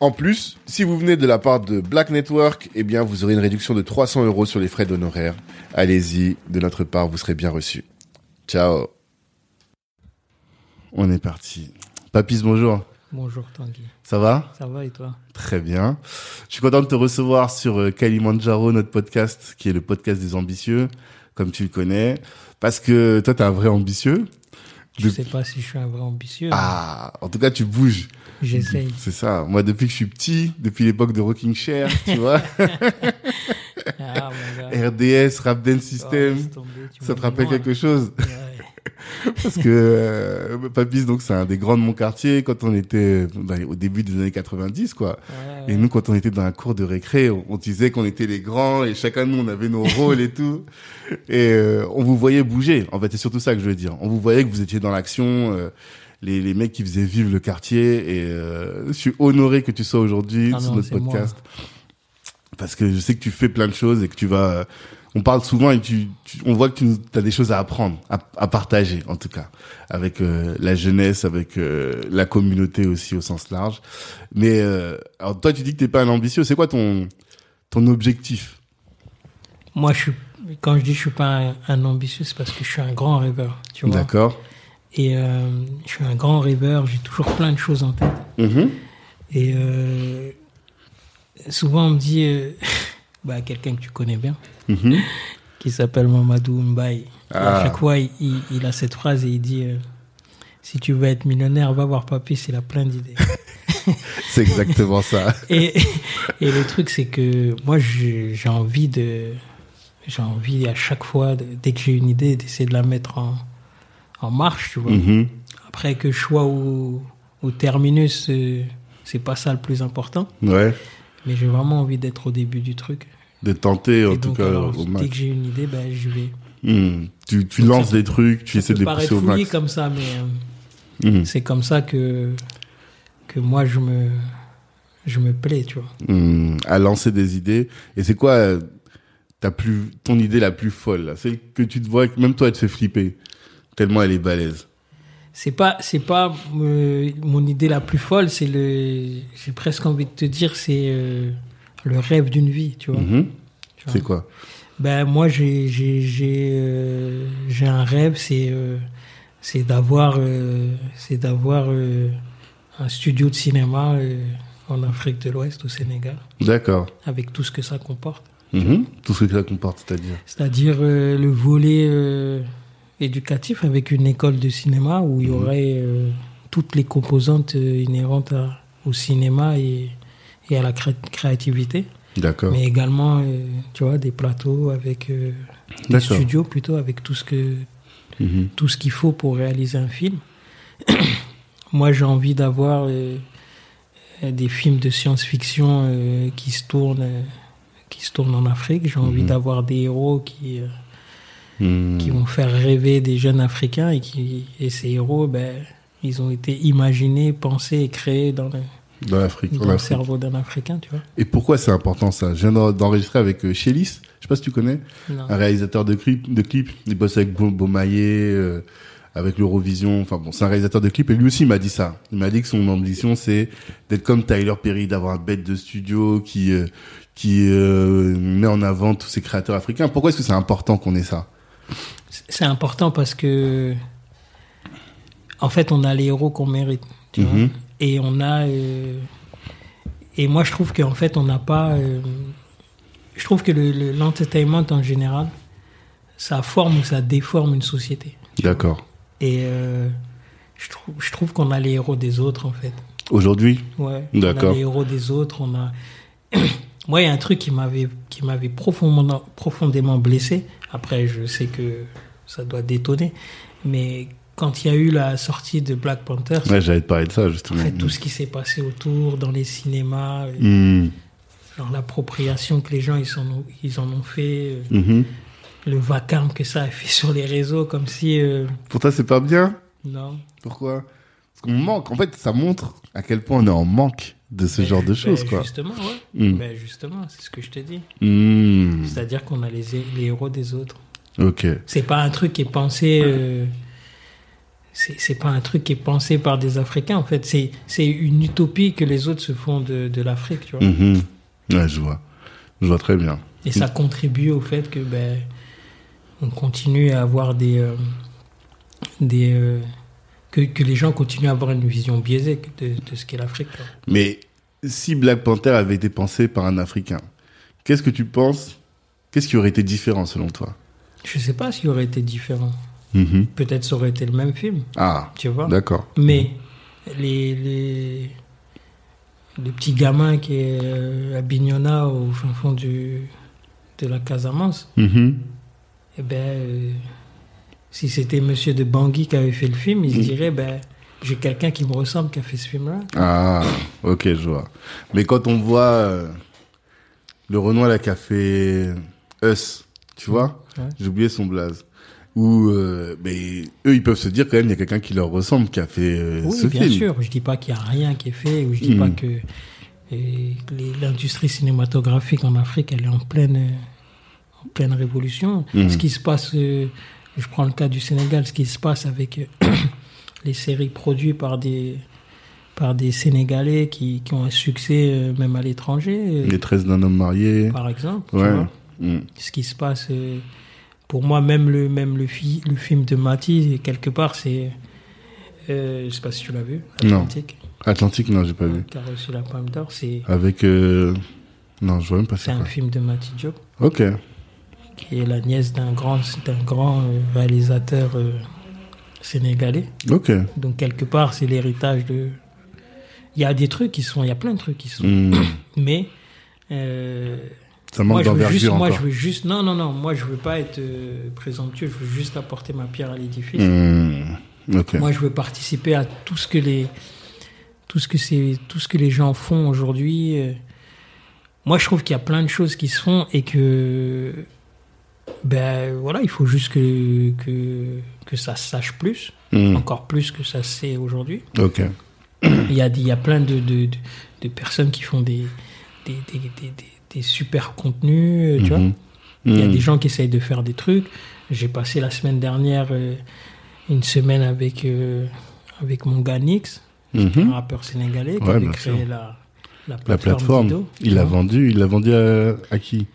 En plus, si vous venez de la part de Black Network, eh bien, vous aurez une réduction de 300 euros sur les frais d'honoraires. Allez-y, de notre part, vous serez bien reçu. Ciao. On est parti. Papis, bonjour. Bonjour Tanguy. Ça va? Ça va et toi? Très bien. Je suis content de te recevoir sur euh, Kalimandjaro, notre podcast, qui est le podcast des ambitieux, comme tu le connais. Parce que toi, t'es un vrai ambitieux. Je sais pas si je suis un vrai ambitieux. Ah, en tout cas, tu bouges. J'essaye. C'est ça. Moi, depuis que je suis petit, depuis l'époque de Rocking Chair, tu vois. Ah. RDS, Rap Dance Oh, System. tomber, ça te rappelle loin, quelque chose. Ouais. Parce que euh, Papis, donc, c'est un des grands de mon quartier quand on était bah, au début des années 90, quoi. Ouais, Et nous, quand on était dans la cour de récré, on, on disait qu'on était les grands et chacun de nous, on avait nos rôles et tout. Et euh, on vous voyait bouger. En fait, c'est surtout ça que je veux dire. On vous voyait que vous étiez dans l'action, euh, les, les mecs qui faisaient vivre le quartier. Et euh, je suis honoré que tu sois aujourd'hui Ah sur non, notre moi. podcast. Parce que je sais que tu fais plein de choses et que tu vas... euh, on parle souvent et tu, tu- on voit que tu as des choses à apprendre, à, à partager en tout cas, avec euh, la jeunesse, avec euh, la communauté aussi au sens large. Mais euh, alors toi, tu dis que t'es pas un ambitieux. C'est quoi ton ton objectif? Moi, je suis, quand je dis je suis pas un, un ambitieux, c'est parce que je suis un grand rêveur, tu vois. D'accord. Et euh, je suis un grand rêveur, j'ai toujours plein de choses en tête. Mhm. Et euh, souvent, on me dit, euh, bah, quelqu'un que tu connais bien, Mhm. qui s'appelle Mamadou Mbaye. Et Ah. À chaque fois, il, il- il a cette phrase et il dit euh, Si tu veux être millionnaire, va voir papy, il a plein d'idées. C'est exactement ça. et, et le truc, c'est que moi, j'ai j'ai envie de. J'ai envie à chaque fois, de- dès que j'ai une idée, d'essayer de la mettre en, en marche, tu vois. Mhm. Après que je sois au, au terminus, euh, c'est pas ça le plus important. Ouais. Mais j'ai vraiment envie d'être au début du truc. De tenter en tout cas alors, au dès que j'ai une idée, ben, je vais. Mhm. Tu tu Donc, lances des trucs, tu essaies de les pousser au max. comme ça, mais euh, Mhm. c'est comme ça que, que moi, je me, je me plais, tu vois. Mhm. À lancer des idées. Et c'est quoi euh, ta plus ton idée la plus folle Celle que tu te vois, que même toi, elle te fait flipper tellement elle est balèze. C'est pas, c'est pas euh, mon idée la plus folle, c'est le, j'ai presque envie de te dire, c'est euh, le rêve d'une vie, tu vois. Mhm. C'est quoi? Ben moi, j'ai, j'ai, j'ai, euh, j'ai un rêve, c'est, euh, c'est d'avoir, c'est d'avoir un studio de cinéma en Afrique de l'Ouest, au Sénégal, D'accord. avec tout ce que ça comporte. Mhm. Tout ce que ça comporte, c'est-à-dire? C'est-à-dire euh, le volet euh, éducatif avec une école de cinéma où il y aurait euh, toutes les composantes euh, inhérentes à- au cinéma et, et à la cré- créativité. D'accord. Mais également, euh, tu vois, des plateaux avec euh, des studios plutôt avec tout ce que Mhm. tout ce qu'il faut pour réaliser un film. Moi, j'ai envie d'avoir des films de science-fiction qui se tournent qui se tournent en Afrique. J'ai envie Mhm. d'avoir des héros qui Mhm. qui vont faire rêver des jeunes Africains et qui et ces héros, ben, ils ont été imaginés, pensés et créés dans le, Dans l'Afrique. dans le cerveau d'un Africain, tu vois. Et pourquoi c'est important ça? Je viens d'en- d'enregistrer avec euh, Chélis, je sais pas si tu connais, Non. un réalisateur de clips. De clips. Il bosse avec Beau- Beaumaillé, euh, avec l'Eurovision. Enfin bon, c'est un réalisateur de clips. Et lui aussi il m'a dit ça. Il m'a dit que son ambition c'est d'être comme Tyler Perry, d'avoir un bête de studio qui euh, qui euh, met en avant tous ces créateurs africains. Pourquoi est-ce que c'est important qu'on ait ça? C'est important parce que, en fait, on a les héros qu'on mérite. Tu vois Mhm. et on a. euh, et moi, je trouve qu'en fait, on n'a pas. euh, je trouve que le- le- l'entertainment en général, ça forme ou ça déforme une société. D'accord. Et euh, je trouve, je trouve qu'on a les héros des autres, en fait. Aujourd'hui? Ouais. D'accord. On a les héros des autres. On a. Moi, il y a un truc qui m'avait qui m'avait profondément profondément blessé. Après, je sais que ça doit détonner, mais quand il y a eu la sortie de Black Panther, Ouais, j'allais te parler de ça, en justement. fait, tout ce qui s'est passé autour, dans les cinémas, euh, genre l'appropriation que les gens ils, s'en ont- ils en ont fait, euh, Mhm. le vacarme que ça a fait sur les réseaux, comme si euh, Pour toi, c'est pas bien? Non. Pourquoi? Qu'on manque. En fait, ça montre à quel point on est en manque de ce genre de ben, choses, quoi. Justement, ouais. Mm. Ben, justement, c'est ce que je te dis. Mhm. C'est-à-dire qu'on a les, les héros des autres. Ok. C'est pas un truc qui est pensé. euh, c'est pas un truc qui est pensé par des Africains. En fait, c'est une utopie que les autres se font de, de l'Afrique, tu vois. Ouais, je vois. Je vois très bien. Et ça contribue au fait que ben, on continue à avoir des. euh, des euh, que, que les gens continuent à avoir une vision biaisée de, de ce qu'est l'Afrique. Mais si Black Panther avait été pensé par un Africain, qu'est-ce que tu penses? Qu'est-ce qui aurait été différent selon toi? Je sais pas s'il aurait été différent. Mhm. Peut-être ça aurait été le même film, Ah, tu vois? d'accord. Mais les, les, le petit gamin qui est euh, à Bignona, au fin fond du, de la Casamance, Mhm. eh ben, euh, si c'était Monsieur de Bangui qui avait fait le film, il se Mm. dirait, ben, j'ai quelqu'un qui me ressemble qui a fait ce film-là. Ah, ok, je vois. Mais quand on voit euh, le Renoir là qui a fait Us, tu vois, Ouais. j'ai oublié son blaze. Ou euh, mais eux ils peuvent se dire quand même il y a quelqu'un qui leur ressemble qui a fait euh, Oui, ce bien film. sûr. Je dis pas qu'il y a rien qui est fait, ou je dis Mm. pas que euh, les- l'industrie cinématographique en Afrique, elle est en pleine, en pleine révolution. Mm. Ce qui se passe, je prends le cas du Sénégal, ce qui se passe avec euh, les séries produites par des par des Sénégalais qui, qui ont un succès euh, même à l'étranger, euh, Les 13 d'un homme marié. par exemple. tu Ouais. vois. Mm. ce qui se passe. euh, pour moi, même le, même le, fi- le film de Mati, quelque part, c'est. Euh, je sais pas si tu l'as vu, Non. Atlantique, Atlantique non j'ai pas vu. reçu la Palme d'Or. C'est Avec non je vois même pas c'est c'est un film de Mati Diop, Ok. Qui est la nièce d'un grand, d'un grand euh, réalisateur euh, sénégalais. Ok. Donc, quelque part, c'est l'héritage de. Il y a des trucs qui sont. Il y a plein de trucs qui sont. Mm. Mais. euh, Ça moi manque je, veux juste, d'envergure moi, je veux juste. Non, non, non. Moi, je veux pas être euh, présomptueux. Je veux juste apporter ma pierre à l'édifice. Mm. Ok. Moi, je veux participer à tout ce que les, tout ce que c'est, tout ce que les gens font aujourd'hui. Moi, je trouve qu'il y a plein de choses qui se font et que, ben voilà, il faut juste que que que ça se sache plus, Mm. encore plus que ça se sait aujourd'hui. Ok. Il y a il y a plein de de, de, de personnes qui font des des, des, des, super contenus, euh, tu vois. Mhm. Il y a Mm. des gens qui essayent de faire des trucs. J'ai passé la semaine dernière euh, une semaine avec, euh, avec mon gars Nix, un rappeur sénégalais qui Ouais, avait bien créé la, la La plateforme. tu il l'a vendu, il l'a vendu à, à qui?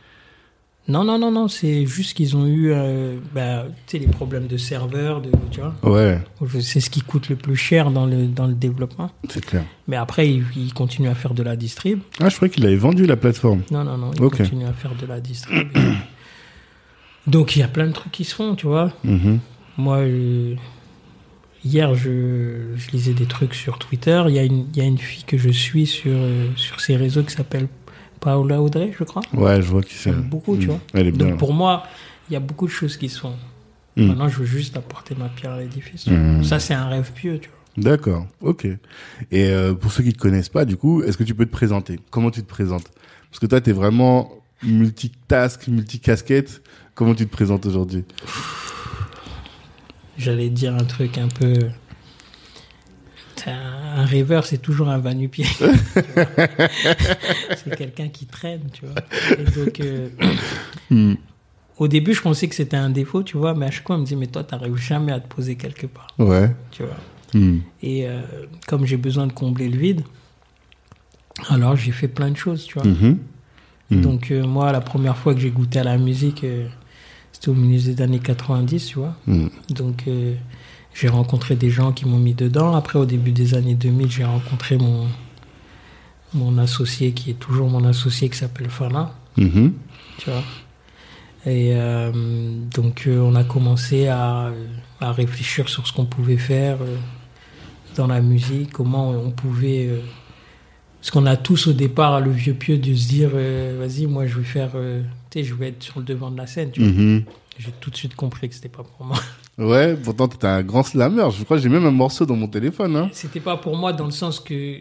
Non, non, non, non, c'est juste qu'ils ont eu euh, bah, tu sais, les problèmes de serveurs, de, tu vois. Ouais, C'est ce qui coûte le plus cher dans le, dans le développement. c'est clair. Mais après, ils il continuent à faire de la distrib. Ah, je croyais qu'il avait vendu la plateforme. Non, non, non, ils continuent à faire de la distrib. Donc, il y a plein de trucs qui se font, tu vois. Mhm. Moi, euh, hier, je, je lisais des trucs sur Twitter. Il y, a une- y a une fille que je suis sur, euh, sur ces réseaux qui s'appelle Paola Audrey, je crois. Ouais, je vois qui c'est. Beaucoup, tu Mm. vois. Elle est bien. Donc pour moi, il y a beaucoup de choses qui se font. Mm. Maintenant, je veux juste apporter ma pierre à l'édifice. Mm. Ça, c'est un rêve pieux, tu vois. D'accord, ok. Et euh, pour ceux qui te connaissent pas, du coup, est-ce que tu peux te présenter? Comment tu te présentes? Parce que toi, tu es vraiment multitask, multicasquette. Comment tu te présentes aujourd'hui? J'allais dire un truc un peu. Un rêveur, c'est toujours un va-nu-pied. C'est quelqu'un qui traîne, tu vois. Et donc, euh, Mm. au début, je pensais que c'était un défaut, tu vois, mais à chaque fois, on me dit, mais toi, t'arrives jamais à te poser quelque part, Ouais. tu vois. Mm. Et euh, comme j'ai besoin de combler le vide, alors j'ai fait plein de choses, tu vois. Mhm. Mm. Donc, euh, moi, la première fois que j'ai goûté à la musique, si c'était au milieu des années 90, tu vois. Hmm. Donc, j'ai rencontré des gens qui m'ont mis dedans. Après, au début des années 2000, j'ai rencontré mon, mon associé, qui est toujours mon associé, qui s'appelle Fana, Mhm. tu vois. Et euh, donc, euh, on a commencé à, à réfléchir sur ce qu'on pouvait faire euh, dans la musique, comment on pouvait. parce qu'on a tous au départ le vieux pieux de se dire vas-y, moi je vais faire. tu sais, je vais être sur le devant de la scène. tu. Mhm. J'ai tout de suite compris que c'était pas pour moi. Ouais, pourtant t'étais un grand slammer. Je crois que j'ai même un morceau dans mon téléphone. Hein. C'était pas pour moi dans le sens que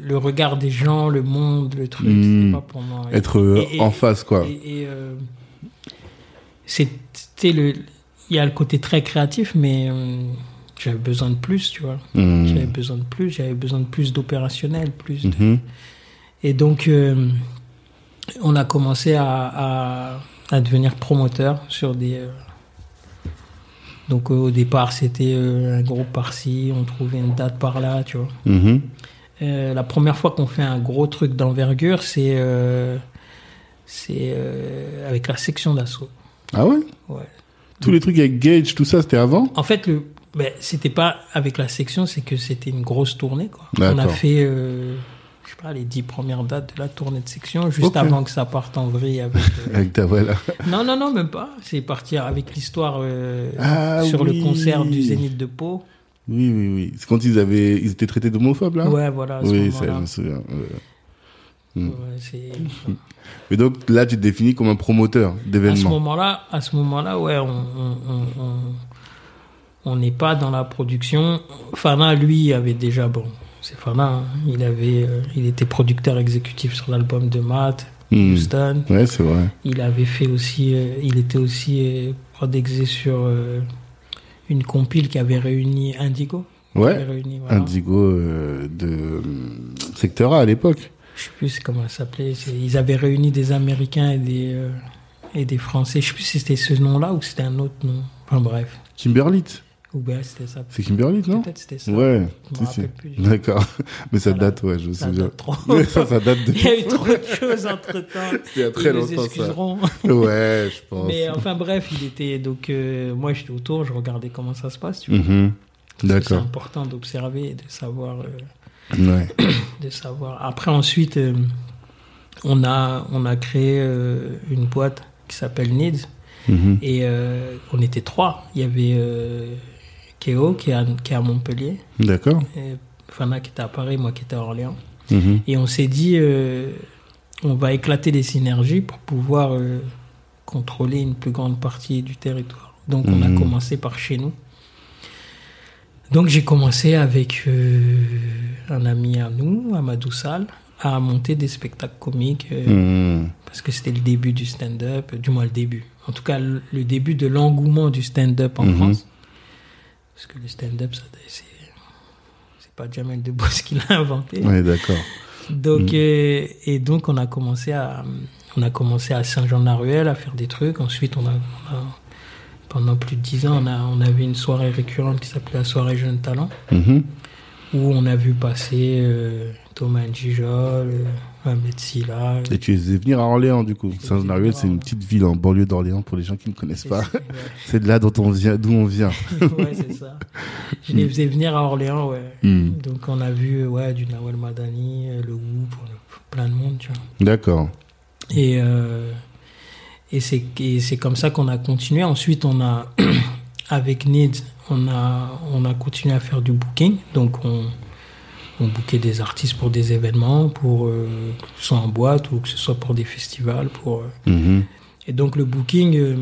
le regard des gens, le monde, le truc, Hmm. c'était pas pour moi. Être euh, et- en face, quoi. Et, euh, c'était le, il y a le côté très créatif, mais euh, j'avais besoin de plus, tu vois. Hmm. J'avais besoin de plus, j'avais besoin de plus d'opérationnel, plus. de- Mhm. Et donc, euh, on a commencé à, à, à devenir promoteur sur des. Donc, euh, au départ, c'était euh, un groupe par-ci, on trouvait une date par-là, tu vois. Mhm. Euh, la première fois qu'on fait un gros truc d'envergure, c'est euh, c'est euh, avec la section d'assaut. Ah ouais? Ouais. Tous les trucs avec Gage, tout ça, c'était avant? En fait, le, ben, c'était pas avec la section, c'est que c'était une grosse tournée. Quoi. On a fait, je sais pas, les dix premières dates de la tournée de section, juste avant que ça parte en vrille. Avec, euh, Avec ta voilà. non, non, non, même pas. C'est parti avec l'histoire euh, Ah sur oui. le concert du Zénith de Pau. Oui, oui, oui. C'est quand ils avaient, ils étaient traités d'homophobes, là? Ouais, voilà. à ce Oui, ça, je me souviens. ouais. Mm. Ouais, c'est- Mais donc, là, tu te définis comme un promoteur à ce d'événements. moment-là, à ce moment-là, ouais, on on- on- on- on n'est pas dans la production. Fana, lui, avait déjà bon, c'est Fana, hein, il avait, euh, il était producteur exécutif sur l'album de Matt, Hmm. Houston. Ouais, c'est vrai. Il avait fait aussi, euh, il était aussi euh, prod exé sur euh, une compile qui avait réuni Indigo. Ouais. réuni, voilà. Indigo euh, de euh, Secteur A à l'époque. Je sais plus comment ça s'appelait. Ils avaient réuni des Américains et des euh, et des Français. Je sais plus si c'était ce nom-là ou c'était un autre nom. Enfin bref. Kimberlit. Ou bien c'était ça. C'est Kimberlit, non Peut-être c'était ça. Ouais. Je me si, si. rappelle plus. D'accord. Mais ça Voilà. date, ouais, je me Ça souviens. date trop. Ouais, ça, ça date de. Il y a eu trop de choses entre temps. Il y a très Ils longtemps, ça. excuseront. Ouais, je pense. Mais enfin bref, il était donc euh, moi j'étais autour, je regardais comment ça se passe. Tu vois. Mhm. C'est D'accord. important d'observer et de savoir, euh, Ouais. de savoir. Après ensuite, euh, on a on a créé euh, une boîte qui s'appelle Needs Mhm. et euh, on était trois. Il y avait qui est à, qui est à Montpellier, D'accord. Fana qui était à Paris, moi qui étais à Orléans. Mhm. Et on s'est dit, euh, on va éclater les synergies pour pouvoir euh, contrôler une plus grande partie du territoire. Donc on a Mhm. commencé par chez nous. Donc j'ai commencé avec euh, un ami à nous, Amadou Sall, à monter des spectacles comiques Mhm. parce que c'était le début du stand-up, du moins le début. En tout cas, le, début de l'engouement du stand-up en. France. Parce que le stand-up, c'est pas Jamel Debbouze qui l'a inventé. Ouais, d'accord. Donc, Mm. euh, et donc, on a commencé à, on a commencé à Saint-Jean-de-la-Ruelle à faire des trucs. Ensuite, on a, on a- pendant plus de dix ans, on a, on avait une soirée récurrente qui s'appelait la soirée Jeunes Talents, Mhm. où on a vu passer euh, Thomas Njijol, euh, Ahmed Silla. Et tu les ai venir à Orléans, du coup. venir c'est une petite ville en banlieue d'Orléans pour les gens qui ne connaissent pas. ouais. C'est de là dont on vient, d'où on vient. ouais, c'est ça. Je les faisais venir à Orléans, ouais. Hmm. Donc, on a vu, ouais, du Nawel Madani, euh, le Whoop, plein de monde, tu vois. D'accord. Et, euh, et c'est comme ça qu'on a continué. Ensuite, on a, avec Needs, on a, on a continué à faire du booking. Donc, on, on bookait des artistes pour des événements, pour, euh, que ce soit en boîte ou que ce soit pour des festivals. Pour, euh. Mhm. Et donc, le booking, euh,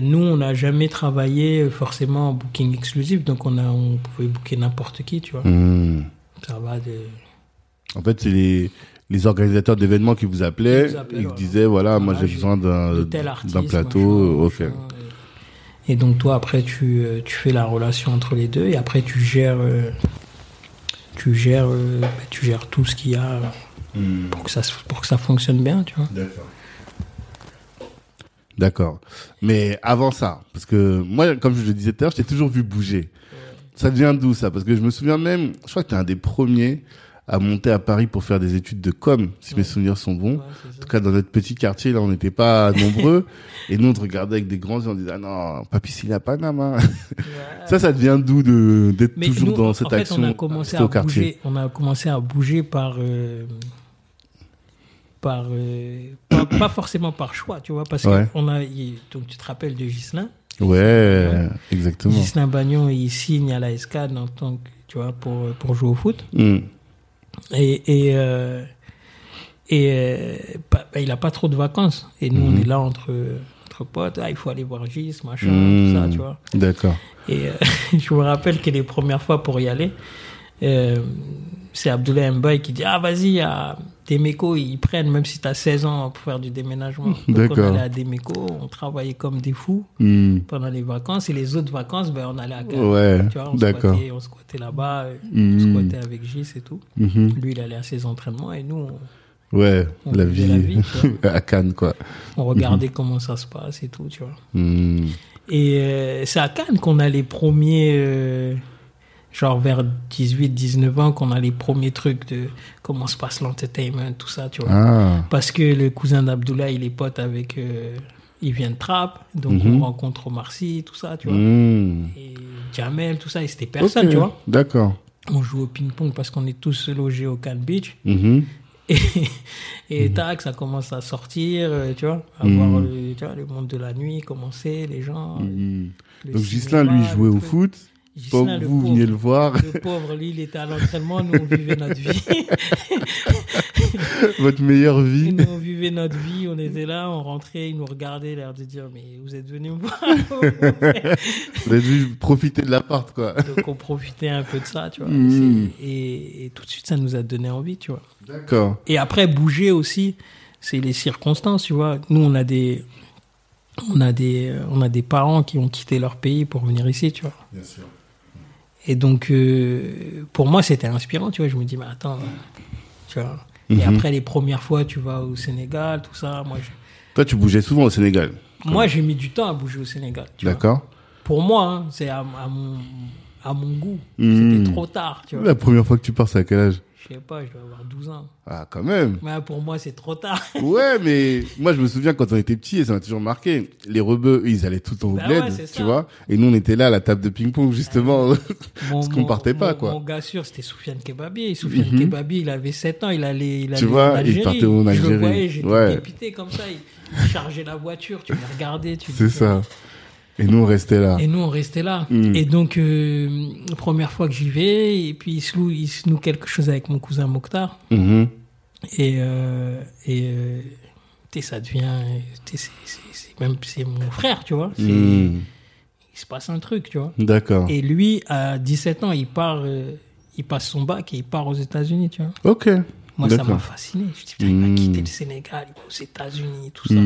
nous, on n'a jamais travaillé forcément en booking exclusif. Donc, on, a, on pouvait booker n'importe qui, tu vois. Mhm. Ça va de... En fait, c'est les, les organisateurs d'événements qui vous appelaient, Qui vous appelaient, voilà. disaient, voilà, moi Voilà, j'ai j'ai- besoin d'un plateau. machin, ok. machin, et, donc toi après tu, tu fais la relation entre les deux et après tu gères tu gères euh, bah, tu gères tout ce qu'il y a euh, Hmm. pour que ça pour que ça fonctionne bien tu vois D'accord. D'accord. Mais avant ça, parce que moi, comme je le disais tout à l'heure, je t'ai toujours vu bouger. Ça vient d'où ça Parce que je me souviens même, je crois que tu es un des premiers à monter à Paris pour faire des études de com, si mes souvenirs sont bons. Ouais, En tout cas, dans notre petit quartier, là, on n'était pas nombreux. et nous, on te regardait avec des grands yeux, on disait, ah non, papy, à Paname. hein. Ouais. Ça, ça devient d'où de, d'être toujours nous, dans en cette fait, action on a commencé C'était à au quartier. bouger. On a commencé à bouger par, euh, par, euh, pas, pas forcément par choix, tu vois, parce Ouais. que on a, donc tu te rappelles de Gislin. Ouais, exactement. Gislin Bagnon, il signe à la SCAD en tant que, tu vois, pour pour jouer au foot. Hmm. Et et euh, et euh, pas- bah, il a pas trop de vacances. Et nous, on Mhm. est là entre entre potes. Ah, il faut aller voir Gis, machin, tout ça, tu vois. D'accord. Et euh, je me rappelle que les premières fois pour y aller, euh, c'est Abdoulaye Mbaye qui dit Ah, vas-y, il Demeco, ils prennent, même si tu as 16 ans, pour faire du déménagement. Donc, on allait à Demeco, on travaillait comme des fous Hmm. pendant les vacances. Et les autres vacances, ben, on allait à Cannes. Ouais, Tu vois, on squattait, on squattait là-bas, euh, Hmm. on squattait avec Gis et tout. Mhm. Lui, il allait à ses entraînements et nous, on, Ouais, On la vie, la vie, tu à Cannes, quoi. on regardait comment ça se passe et tout, tu vois. Hmm. Et euh, c'est à Cannes qu'on a les premiers, euh, genre vers 18, 19 ans, qu'on a les premiers trucs de comment se passe l'entertainment, tout ça, tu vois. Ah, Parce que le cousin d'Abdoulaye, il est pote avec. euh, il vient de Trappes, donc Mhm. on rencontre Omar Sy, tout ça, tu vois. hmm. Et Jamel, tout ça, et c'était personne, tu vois. D'accord. On joue au ping-pong parce qu'on est tous logés au Cannes Beach. Mhm. Et, et tac, ça commence à sortir, euh, tu vois, à voir Mhm. le, tu vois, le monde de la nuit commencer, les gens. Hmm. le Donc Gislain, lui, jouait au truc. foot. Le vous pauvre. veniez le voir. Le pauvre, lui, il était à l'entraînement, nous, on vivait notre vie. Votre meilleure vie. nous, on vivait notre vie, on était là, on rentrait, il nous regardait, l'air de dire, mais vous êtes venus me voir. Vous avez dû profiter de l'appart, quoi. Donc, on profitait un peu de ça, tu vois. C'est- Et, et tout de suite, ça nous a donné envie, tu vois. D'accord. Et après, bouger aussi, c'est les circonstances, tu vois. Nous, on a des. On a, des, on a des parents qui ont quitté leur pays pour venir ici, tu vois. Bien sûr. Et donc, euh, pour moi, c'était inspirant, tu vois. Je me dis, mais attends, tu vois. Et Mhm. après, les premières fois, tu vas au Sénégal, tout ça. Moi, je- Toi, tu bougeais souvent au Sénégal. moi j'ai mis du temps à bouger au Sénégal. tu vois. D'accord. Pour moi, hein, c'est à, à mon, à mon goût. Mhm. C'était trop tard, tu vois. La première fois que tu pars, c'est à quel âge? Je sais pas, je dois avoir 12 ans. Ah, quand même. Mais pour moi, c'est trop tard. Ouais, mais moi, je me souviens quand on était petits, et ça m'a toujours marqué. Les rebeux, eux, ils allaient tout au Bah bled, ouais, tu vois. Et nous, on était là à la table de ping-pong, justement. Mon, Parce qu'on mon- partait pas, quoi. Mon gars sûr, c'était Soufiane Kebabi. Soufiane Mhm. Kebabi, il avait 7 ans, il allait, il allait vois, en il partait en Je Algérie. le voyais, j'étais Ouais. dépité comme ça. Il, il chargeait la voiture, tu le regardais. Tu c'est ça. Et nous, on restait là. Et nous, on restait là. Mhm. Et donc, euh, première fois que j'y vais, et puis il se, loue, il se noue quelque chose avec mon cousin Mokhtar. Et, euh, et euh, sais, ça devient. C'est même mon frère, tu vois. Mhm. Il se passe un truc, tu vois. D'accord. Et lui, à 17 ans, il part, euh, il passe son bac et il part aux États-Unis, tu vois. Ok. Moi, ça m'a fasciné. Je dis, putain, il va Mm. quitter le Sénégal, il va aux États-Unis, tout ça.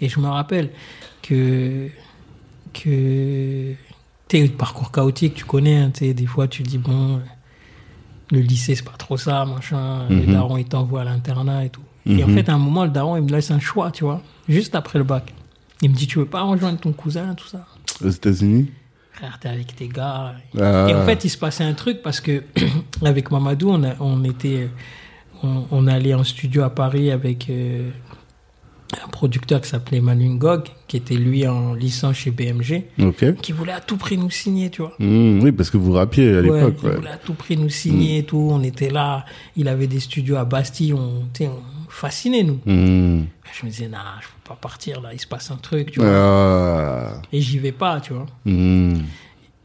Et je me rappelle que, que, tu le parcours chaotique, tu connais, hein, des fois, tu dis, bon, le lycée, c'est pas trop ça, machin, le Mhm. daron, il t'envoie à l'internat et tout. Et en Mhm. fait, à un moment, le daron, il me laisse un choix, tu vois, juste après le bac. Il me dit, tu veux pas rejoindre ton cousin, tout ça? Aux États-Unis? Frère, t'es avec tes gars. Ah. Et en fait, il se passait un truc parce que avec Mamadou, on, a- on était, on, on allait en studio à Paris avec euh, un producteur qui s'appelait Manu Ngog, qui était lui en licence chez BMG, qui voulait à tout prix nous signer, tu vois. Mhm. Oui, parce que vous rappiez à Ouais, l'époque. il Ouais. voulait à tout prix nous signer et tout. On était là. Il avait des studios à Bastille. On, on fascinait nous. Mhm. Je me disais, nah, je peux pas partir là. Il se passe un truc, tu vois. Ah. Et j'y vais pas, tu vois.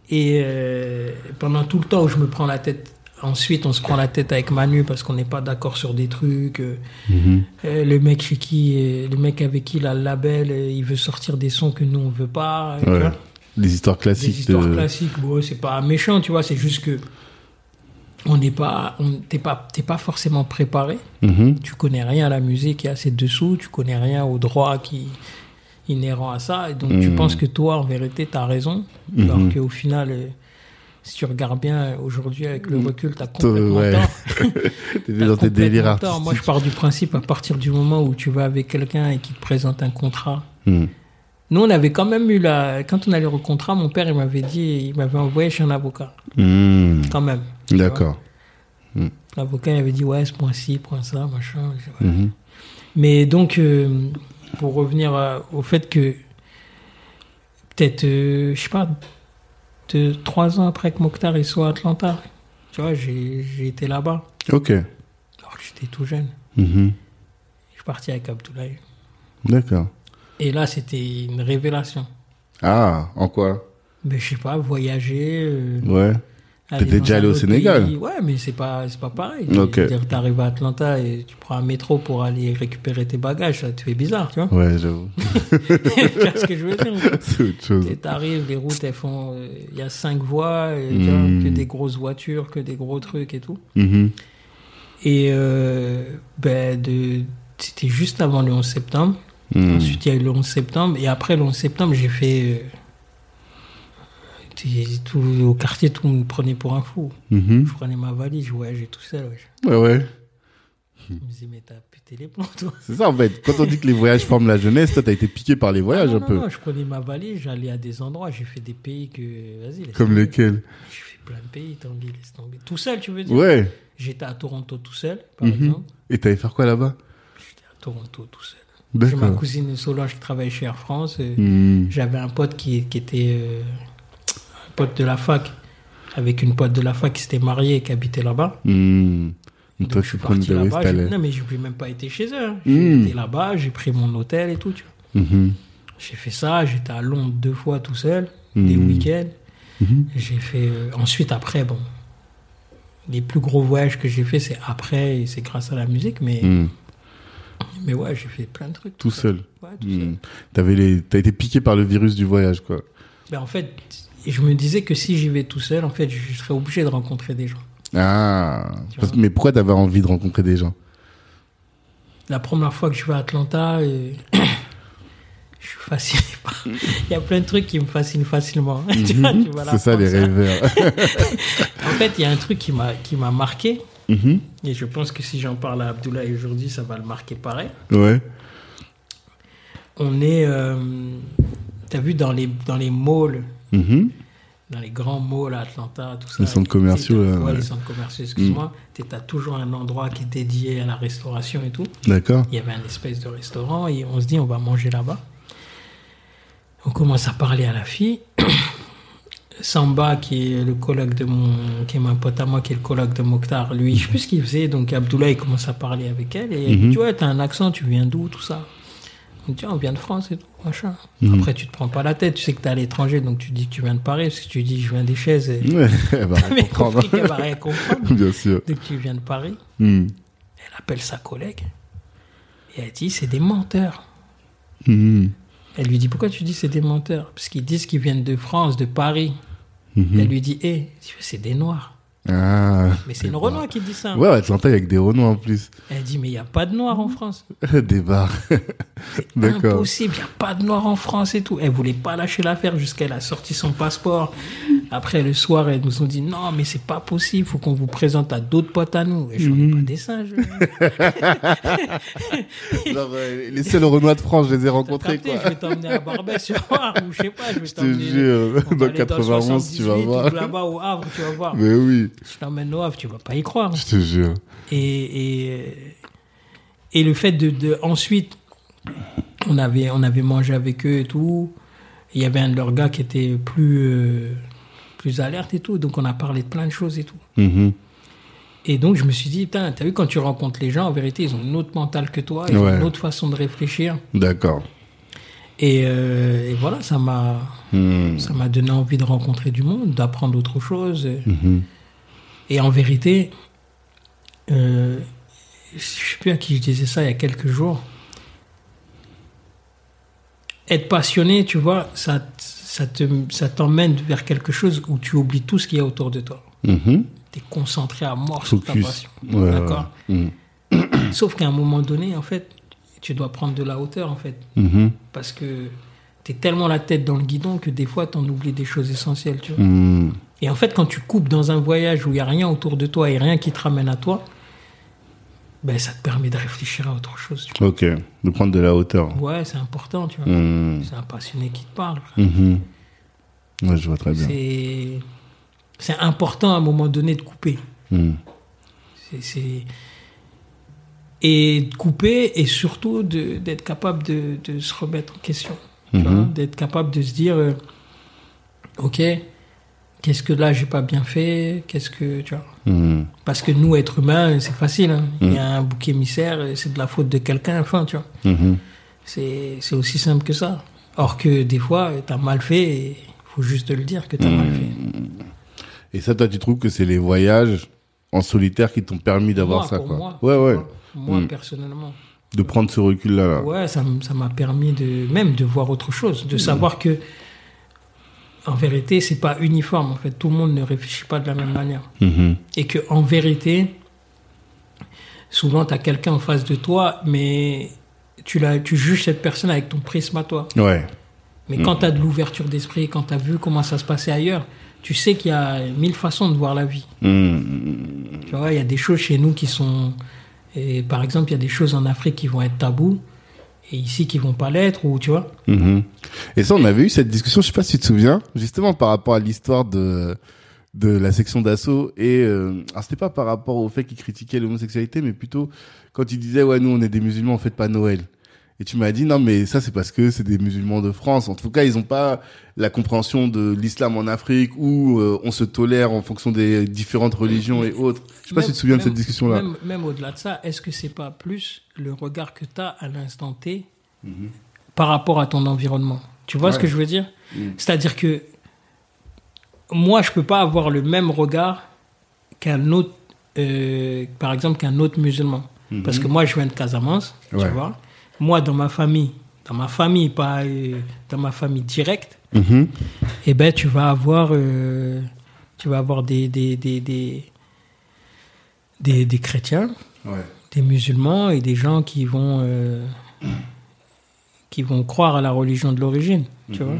Et euh, pendant tout le temps où je me prends la tête, ensuite on se prend la tête avec Manu parce qu'on n'est pas d'accord sur des trucs. euh, Mhm. euh, le mec chez qui, euh, le mec avec qui il a le label, euh, il veut sortir des sons que nous on veut pas. Ouais. Des histoires Des classiques. histoires de... classiques, bon, c'est pas méchant, tu vois, c'est juste que on n'est pas, on- t'es pas, t'es pas forcément préparé. Mhm. Tu connais rien à la musique et à ses dessous, tu connais rien au droit qui inhérent à ça, et donc tu Mhm. penses que toi, en vérité, tu as raison, Mhm. alors qu'au final, si tu regardes bien aujourd'hui avec le recul, tu as Toi, complètement ouais. tort. T'as dans tes délires tort. artistiques. Moi, je pars du principe, à partir du moment où tu vas avec quelqu'un et qu'il te présente un contrat, Mhm. nous, on avait quand même eu la. Quand on allait au contrat, mon père, il m'avait dit, il m'avait envoyé chez un avocat, Mhm. quand même. D'accord. L'avocat il avait dit ouais, ce point ci, point ça, machin. Ouais. Mhm. Mais donc, euh, pour revenir à- au fait que, peut-être, euh, je sais pas, deux, trois ans après que Mokhtar il soit à Atlanta, tu vois, j'ai été là-bas, Ok. alors que j'étais tout jeune. Mhm. Je suis parti avec Abdoulaye. D'accord. Et là, c'était une révélation. Ah, en quoi? Mais je sais pas, voyager. euh, Ouais. T'étais déjà allé au Sénégal pays. Ouais, mais c'est pas, c'est pas pareil. Ok. Je veux dire, t'arrives à Atlanta et tu prends un métro pour aller récupérer tes bagages, ça te fait bizarre, tu vois. Ouais, j'avoue. tu vois ce que je veux dire C'est autre chose. Et t'arrives, les routes, elles font. euh, Il y a cinq voies, et, tu Mm. vois, que des grosses voitures, que des gros trucs et tout. Mhm. Et euh, ben, de, c'était juste avant le 11 septembre. Mhm. Ensuite, il y a eu le 11 septembre. Et après le 11 septembre, j'ai fait. euh, tout, au quartier, tout me prenait pour un fou. Mhm. Je prenais ma valise, je voyageais tout seul. Ouais, ouais. Je me disais, mais t'as pété les plombs, toi. C'est ça, en fait. Quand on dit que les voyages forment la jeunesse, toi, t'as été piqué par les voyages non, un peu. non, je prenais ma valise, j'allais à des endroits, j'ai fait des pays que. Vas-y, Comme lesquels J'ai fait plein de pays, Tanguy, laisse tomber. Tout seul, tu veux dire Ouais. J'étais à Toronto tout seul, par Mhm. exemple. Et t'allais faire quoi là-bas J'étais à Toronto tout seul. J'ai ma cousine Solange qui travaille chez Air France. euh, Mhm. J'avais un pote qui, qui était euh, pote de la fac, avec une pote de la fac qui s'était mariée et qui habitait là-bas. Donc, Toi, je suis parti là-bas. Non, mais je n'ai même pas été chez eux. hein. Mm. J'étais là-bas, j'ai pris mon hôtel et tout. tu vois. Mhm. J'ai fait ça. J'étais à Londres deux fois tout seul, des Mm. week-ends. J'ai fait. euh, ensuite, après, bon. Les plus gros voyages que j'ai fait, c'est après et c'est grâce à la musique. Mais, mais ouais, j'ai fait plein de trucs. Tout seul. Ouais, tout seul. T'as été piqué par le virus du voyage, quoi. Ben, en fait, je me disais que si j'y vais tout seul, en fait, je serais obligé de rencontrer des gens. Ah. Parce-. Mais pourquoi t'avais envie de rencontrer des gens? La première fois que je vais à Atlanta, euh, je suis fasciné par... Il y a plein de trucs qui me fascinent facilement. Tu vois, tu vas Mhm. C'est ça, les rêveurs. En fait, il y a un truc qui m'a qui m'a marqué. Mhm. Et je pense que si j'en parle à Abdoulaye aujourd'hui, ça va le marquer pareil. Ouais. On est... euh, T'as vu dans les, dans les malls, Mhm. dans les grands malls à Atlanta, tout ça. Les centres commerciaux, là, ouais, ouais. les centres commerciaux, excuse-moi. Tu as toujours un endroit qui est dédié à la restauration et tout. D'accord. Il y avait un espèce de restaurant et on se dit on va manger là-bas. On commence à parler à la fille. Samba, qui est le colloque de mon, qui est mon pote à moi, qui est le colloque de Mokhtar, lui, je sais plus ce qu'il faisait. Donc Abdoulaye commence à parler avec elle et elle dit Mhm. tu vois, t'as un accent, tu viens d'où, tout ça. On dit on vient de France et tout, machin. Mhm. Après, tu te prends pas la tête, tu sais que t'es à l'étranger, donc tu dis que tu viens de Paris, parce que tu dis je viens des chaises. Et... Ouais, elle va bien comprendre. qu'elle va rien comprendre. Bien sûr. Donc tu viens de Paris. Mhm. Elle appelle sa collègue et elle dit c'est des menteurs. Mhm. Elle lui dit pourquoi tu dis c'est des menteurs? Parce qu'ils disent qu'ils viennent de France, de Paris. Elle lui dit hé, c'est des noirs. Ah. Mais c'est une Renoir qui dit ça. Ouais, ouais, Atlanta avec des Renault en plus. Elle dit mais il n'y a pas de noirs en France. des bars. C'est impossible, il n'y a pas de noirs en France et tout. Elle voulait pas lâcher l'affaire jusqu'à elle a sorti son passeport. Après le soir, elles nous ont dit non mais c'est pas possible, faut qu'on vous présente à d'autres potes à nous. Et j'en ai Mhm. pas des singes. Genre, euh, les seuls Renois de France, je les ai rencontrés, capté, quoi. je vais t'emmener à Barbès sur Loire ou je sais pas, je vais Je te t'emmener. jure, dans aller 91, tu vas 78 voir. Là-bas au Havre, tu vas voir. Mais oui, Je t'emmène au Havre, tu vas pas y croire. je te jure. Et, et, et le fait de, de- ensuite, on avait, on avait mangé avec eux et tout. Il y avait un de leurs gars qui était plus, euh, plus alerte et tout. Donc on a parlé de plein de choses et tout. Mhm. Et donc je me suis dit, putain, t'as vu quand tu rencontres les gens, en vérité, ils ont une autre mentale que toi, ils Ouais. ont une autre façon de réfléchir. D'accord. Et, euh, et voilà, ça m'a, Mhm. ça m'a donné envie de rencontrer du monde, d'apprendre autre chose. Mhm. Et en vérité, euh, je sais plus à qui je disais ça il y a quelques jours. Être passionné, tu vois, ça, ça te, ça t'emmène vers quelque chose où tu oublies tout ce qu'il y a autour de toi. Mhm. Tu es concentré à mort sur ta passion. Ouais, D'accord ouais. Mhm. Sauf qu'à un moment donné, en fait, tu dois prendre de la hauteur, en fait. Mhm. Parce que tu es tellement la tête dans le guidon que des fois, tu en oublies des choses essentielles, tu vois. Et en fait, quand tu coupes dans un voyage où il n'y a rien autour de toi et rien qui te ramène à toi, ben, ça te permet de réfléchir à autre chose. Tu Ok, de prendre de la hauteur. Ouais, c'est important, tu vois. Mhm. C'est un passionné qui te parle. Ouais, je vois très bien. C'est, important à un moment donné de couper. Mhm. C'est- et de couper et surtout d'être capable de, de se remettre en question, Mhm. d'être capable de se dire, euh, ok, qu'est-ce que là j'ai pas bien fait, qu'est-ce que tu vois? Mhm. Parce que nous, êtres humains, c'est facile. hein. Il y a un bouc émissaire, c'est de la faute de quelqu'un, enfin, tu vois. Mhm. C'est c'est aussi simple que ça. Or que des fois, tu as mal fait et il faut juste te le dire que tu as mal fait. Et ça, toi, tu trouves que c'est les voyages en solitaire qui t'ont permis d'avoir ça, pour quoi? moi, ouais, ouais. Moi, personnellement. De prendre ce recul-là, là. Ouais, ça m'a permis de même de voir autre chose, de savoir que en vérité, c'est pas uniforme. En fait, tout le monde ne réfléchit pas de la même manière. Mhm. Et que en vérité, souvent, tu as quelqu'un en face de toi, mais tu, la, tu juges cette personne avec ton prisme à toi. Ouais. Mais quand tu as de l'ouverture d'esprit, quand tu as vu comment ça se passait ailleurs, tu sais qu'il y a mille façons de voir la vie. Mhm. Tu vois, il y a des choses chez nous qui sont. et par exemple, il y a des choses en Afrique qui vont être tabous et ici qui vont pas l'être, ou tu vois. Mhm. Et ça, on avait eu cette discussion, je sais pas si tu te souviens, justement par rapport à l'histoire de de la section d'assaut et euh, alors c'était pas par rapport au fait qu'ils critiquaient l'homosexualité, mais plutôt quand ils disaient ouais nous on est des musulmans, on fête pas Noël. Et tu m'as dit non mais ça c'est parce que c'est des musulmans de France. En tout cas ils ont pas la compréhension de l'islam en Afrique où euh, on se tolère en fonction des différentes religions et autres. Je sais pas si tu te souviens de cette discussion là. Même, même au-delà de ça, est-ce que c'est pas plus le regard que tu as à l'instant T par rapport à ton environnement? Tu vois ce que je veux dire? Mhm. C'est-à-dire que moi, je peux pas avoir le même regard qu'un autre, euh, par exemple, qu'un autre musulman. Parce que moi, je viens de Casamance, Ouais. tu vois. Moi, dans ma famille, dans ma famille, pas euh, dans ma famille directe, Mhm. eh ben, tu vas avoir, euh, tu vas avoir des, des, des, des, des, des chrétiens, Ouais. des musulmans et des gens qui vont, euh, qui vont croire à la religion de l'origine, tu vois.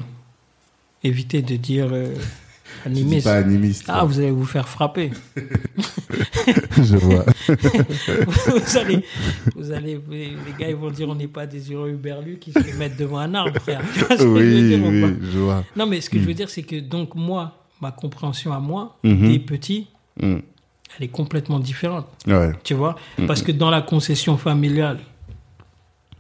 Éviter de dire euh, animiste. pas animiste. Ah, vous allez vous faire frapper. je vois. vous allez, vous allez, les gars, ils vont dire on n'est pas des heureux berlus qui se mettent devant un arbre, frère. Tu je veux oui, dire ou oui, je vois. Non, mais ce que je veux dire, c'est que donc moi, ma compréhension à moi, Mhm. des petits, Mhm. elle est complètement différente. Ouais. Tu vois Parce que dans la concession familiale,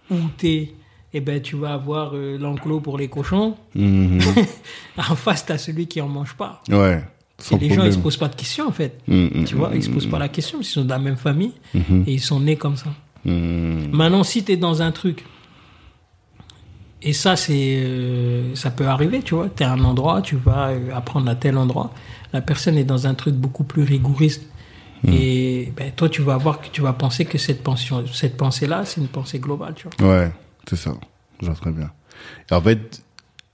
où t'es, eh ben, tu vas avoir euh, l'enclos pour les cochons. Mhm. En face, t'as celui qui en mange pas. Ouais. Et Sans les gens, ils se posent pas de questions, en fait. Mhm. Tu vois, ils se posent pas la question, qu'ils sont de la même famille Mhm. et ils sont nés comme ça. Maintenant, si tu es dans un truc, et ça, c'est, euh, ça peut arriver, tu vois, tu es à un endroit, tu vas euh, apprendre à tel endroit, la personne est dans un truc beaucoup plus rigoriste. Et ben, toi, tu vas voir que tu vas penser que cette, pension, cette pensée-là, c'est une pensée globale, tu vois. Ouais, c'est ça. Je vois très bien. Et en fait,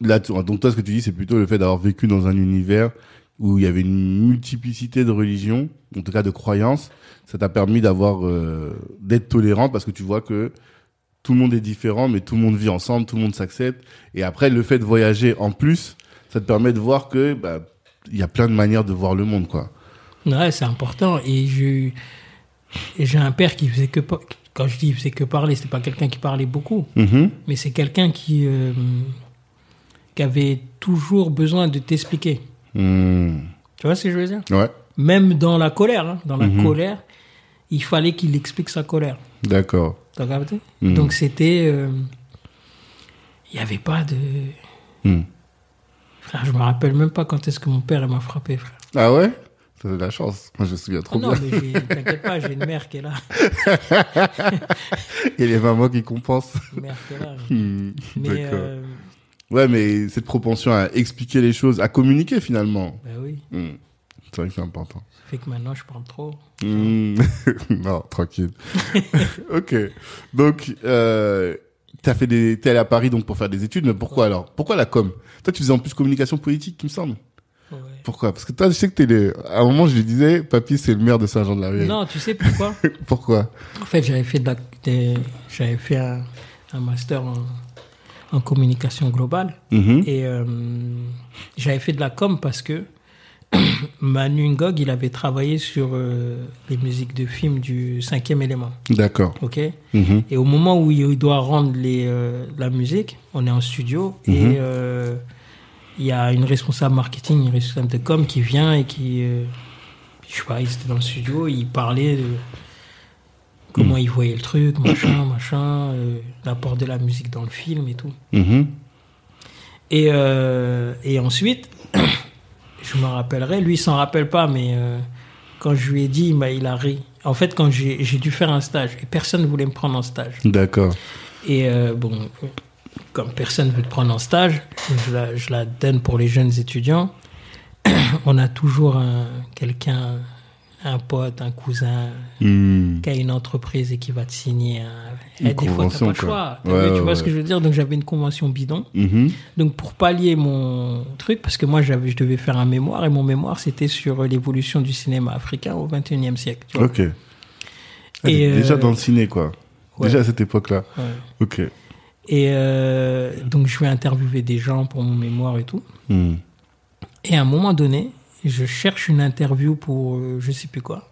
là, donc toi, ce que tu dis, c'est plutôt le fait d'avoir vécu dans un univers où il y avait une multiplicité de religions, en tout cas de croyances. Ça t'a permis d'avoir, euh, d'être tolérant parce que tu vois que tout le monde est différent, mais tout le monde vit ensemble, tout le monde s'accepte. Et après, le fait de voyager en plus, ça te permet de voir que, bah, il y a plein de manières de voir le monde, quoi. Ouais, c'est important. Et je- j'ai un père qui faisait que, quand je dis faisait que parler, c'est pas quelqu'un qui parlait beaucoup. Mhm. mais c'est quelqu'un qui, euh, qui avait toujours besoin de t'expliquer. Mhm. Tu vois ce que je veux dire? Ouais, Même dans la colère, hein, dans la Mhm. colère, il fallait qu'il explique sa colère. d'accord. T'as capté? Mhm. Donc c'était, euh, il n'y avait pas de, Mhm. frère, je me rappelle même pas quand est-ce que mon père m'a frappé, frère. Ah ouais? Ça, c'est de la chance. Moi, je me souviens Ah trop non, bien. mais j'ai- t'inquiète pas, j'ai une mère qui est là, Et les mamans qui compensent. une mère qui est là. Hmm, Mais D'accord. euh, Ouais, mais cette propension à expliquer les choses, à communiquer finalement. bah oui, Hmm. C'est vrai que c'est important. ça fait que maintenant je parle trop. Hmm. non, tranquille. ok. Donc, euh, t'as fait des, t'es allé à Paris donc pour faire des études, mais pourquoi alors? Pourquoi la com? Toi, tu faisais en plus communication politique, il me semble. Ouais. Pourquoi? Parce que toi, je sais que t'es le. À un moment, je lui disais, papy, c'est le maire de Saint-Jean-de-la-Ruelle. Non, tu sais pourquoi? Pourquoi? En fait, j'avais fait, de la- des- j'avais fait un, un master en, en communication globale Mhm. et euh, j'avais fait de la com parce que Manu Ngog, il avait travaillé sur euh, les musiques de films du cinquième élément. D'accord. Ok? Mhm. Et au moment où il doit rendre les, euh, la musique, on est en studio Mhm. et euh, il y a une responsable marketing, une responsable de com qui vient et qui, je sais pas, ils étaient dans le studio, ils parlaient de comment ils voyaient le truc, machin, machin, euh, l'apport de la musique dans le film et tout. Mhm. Et, euh, et ensuite, je me rappellerai, lui il s'en rappelle pas, mais euh, quand je lui ai dit, bah, il a ri. En fait, quand j'ai dû faire un stage, et personne ne voulait me prendre en stage. D'accord. Et euh, bon, comme personne ne veut te prendre en stage, je la, je la donne pour les jeunes étudiants. On a toujours un- quelqu'un, un pote, un cousin Hmm. qui a une entreprise et qui va te signer un. Une Eh, des fois, t'as pas le choix. T'as Ouais, vu, tu ouais, vois ce que je veux dire? Donc j'avais une convention bidon. Mhm. Donc pour pallier mon truc, parce que moi j'avais, je devais faire un mémoire et mon mémoire c'était sur l'évolution du cinéma africain au 21e siècle. Tu vois Ok. Ah, Et, déjà euh, dans le ciné, quoi. ouais. Déjà à cette époque-là. Ok. Et euh, donc je vais interviewer des gens pour mon mémoire et tout. Hmm. Et à un moment donné, je cherche une interview pour euh, je sais plus quoi.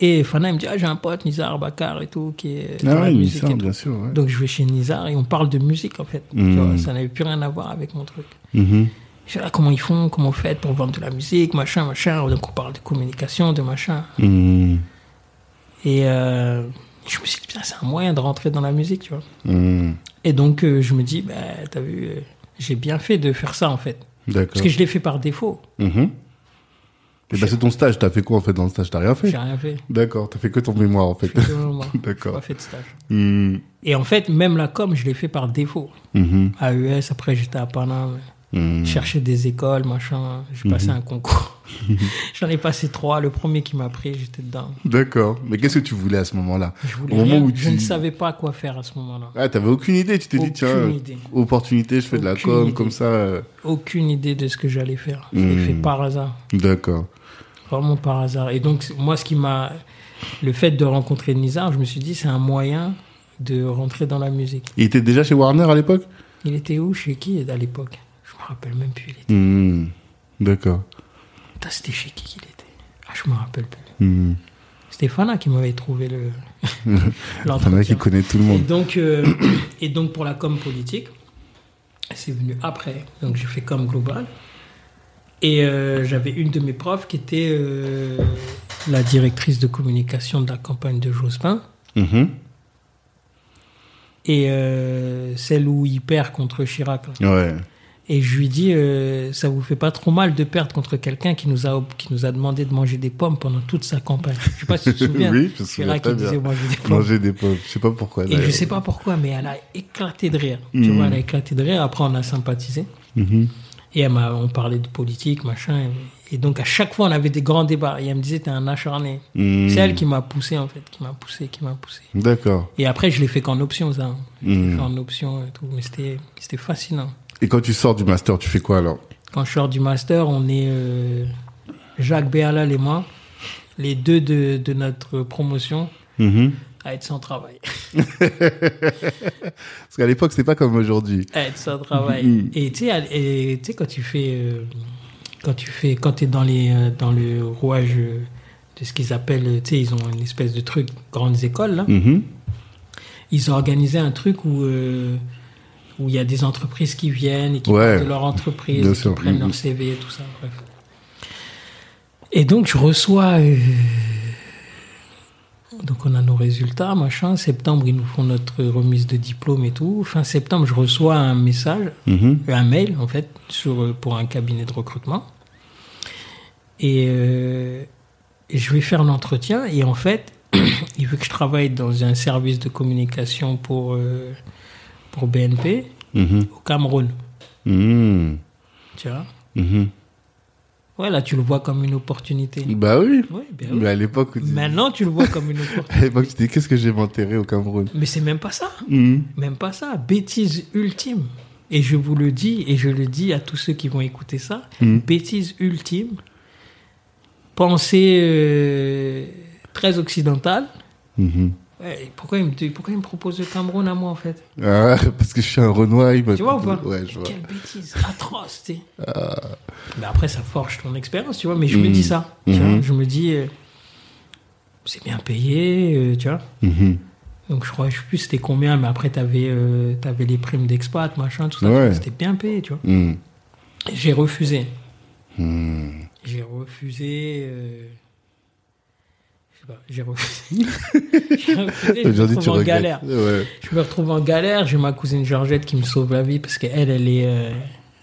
Et Fana il me dit ah j'ai un pote Nizar Bakar et tout qui est dans Ah la musique et tout. bien sûr. Ouais. Donc je vais chez Nizar et on parle de musique en fait. Tu vois, ça n'avait plus rien à voir avec mon truc. Mhm. Je dis, ah, comment ils font, comment vous faites pour vendre de la musique, machin, machin. Donc on parle de communication, de machin. Hmm. Et euh, je me suis dit, putain, c'est un moyen de rentrer dans la musique, tu vois. Et donc euh, je me dis, bah, t'as vu, euh, j'ai bien fait de faire ça en fait. Parce que je l'ai fait par défaut. Mhm. Et bah, c'est ton stage. T'as fait quoi en fait dans le stage? T'as rien fait? J'ai rien fait. D'accord. T'as fait que ton mémoire en fait. D'accord. pas fait de stage. Hmm. Et en fait, même la com, je l'ai fait par défaut. Mhm. AES, après j'étais à Paname. Hmm. chercher des écoles, machin. J'ai passé un concours. J'en ai passé trois. Le premier qui m'a pris, j'étais dedans. D'accord. Mais qu'est-ce que tu voulais à ce moment-là Au moment où je tu- ne savais pas quoi faire à ce moment-là. Ah, t'avais aucune idée. Tu t'es dit tiens, idée. opportunité, je fais de la com idée. comme ça. euh. Aucune idée de ce que j'allais faire. Je l'ai Hmm. fait par hasard. D'accord. Vraiment par hasard. Et donc, moi, ce qui m'a. Le fait de rencontrer Nizar, je me suis dit, c'est un moyen de rentrer dans la musique. Il était déjà chez Warner à l'époque? Il était où? Chez qui à l'époque? Me rappelle même plus. Il était... Hmm. D'accord. Putain, C'était chez qui qu'il était? Ah, je me rappelle plus. C'était Fana qui m'avait trouvé le. Il y en a qui connaît tout le Et monde. donc, euh, et donc pour la com politique, c'est venu après. Donc j'ai fait com global. Et euh, j'avais une de mes profs qui était euh, la directrice de communication de la campagne de Jospin. Mhm. Et celle où il perd contre Chirac. là. Ouais. Et je lui dis, euh, ça vous fait pas trop mal de perdre contre quelqu'un qui nous a qui nous a demandé de manger des pommes pendant toute sa campagne. Je sais pas si tu te souviens. Oui, je me souviens très qui disait bien. manger des pommes. Manger des pommes. Je sais pas pourquoi. Et je sais pas pourquoi, mais elle a éclaté de rire. Tu Mhm. vois, elle a éclaté de rire. Après, on a sympathisé. Mhm. Et elle on parlait de politique, machin. Et donc, à chaque fois, on avait des grands débats. Et elle me disait, t'es un acharné. Hmm. C'est elle qui m'a poussé, en fait, qui m'a poussé, qui m'a poussé. D'accord. Et après, je l'ai fait qu'en option, ça. l'ai Hmm. fait en option et tout. Mais c'était, c'était fascinant. Et quand tu sors du master, tu fais quoi alors? Quand je sors du master, on est euh, Jacques Béalal et moi, les deux de, de notre promotion, Mhm. à être sans travail. Parce qu'à l'époque, c'était pas comme aujourd'hui. à être sans travail. Mhm. Et tu sais, à- et tu sais, quand tu fais, euh, quand tu fais, quand t'es dans les, euh, dans le rouage euh, de ce qu'ils appellent, tu sais, ils ont une espèce de truc, grandes écoles, là. Mhm. Ils ont organisé un truc où, où il y a des entreprises qui viennent et qui Ouais. parlent de leur entreprise, qui sûr. prennent leur CV et tout ça, bref. Et donc, je reçois, euh, donc on a nos résultats, machin. Septembre, ils nous font notre remise de diplôme et tout. Fin septembre, je reçois un message Mhm. un mail en fait sur euh, pour un cabinet de recrutement et euh, je vais faire l'entretien et en fait il veut que je travaille dans un service de communication pour euh, pour BNP Mhm. au Cameroun Mhm. tu vois? Mhm. ouais là tu le vois comme une opportunité Bah oui. oui. Mais à l'époque, maintenant tu le vois comme une opportunité à l'époque, tu dis qu'est-ce que j'ai m'enterrer au Cameroun? Mais c'est même pas ça Mhm. même pas ça bêtise ultime et je vous le dis et je le dis à tous ceux qui vont écouter ça bêtise ultime, pensée euh, très occidentale. Ouais, pourquoi, il me, pourquoi il me propose le Cameroun à moi en fait Ah, parce que je suis un Renoir. il Tu vois ou pas Ouais, je vois. Quelle bêtise, atroce, tu sais. Mais après, ça forge ton expérience, tu vois. Mais je me dis ça, tu Mhm. vois. Je me dis, euh, c'est bien payé, euh, tu vois. Mhm. Donc je crois, je sais plus c'était combien, mais après, t'avais euh, avais les primes d'expat, machin, tout ça. Ouais. C'était bien payé, tu vois. Et J'ai refusé. Mhm. J'ai refusé. Sais pas, j'ai refusé. je me retrouve en galère. Ouais. Je me retrouve en galère. J'ai ma cousine Georgette qui me sauve la vie parce qu'elle, elle est, euh,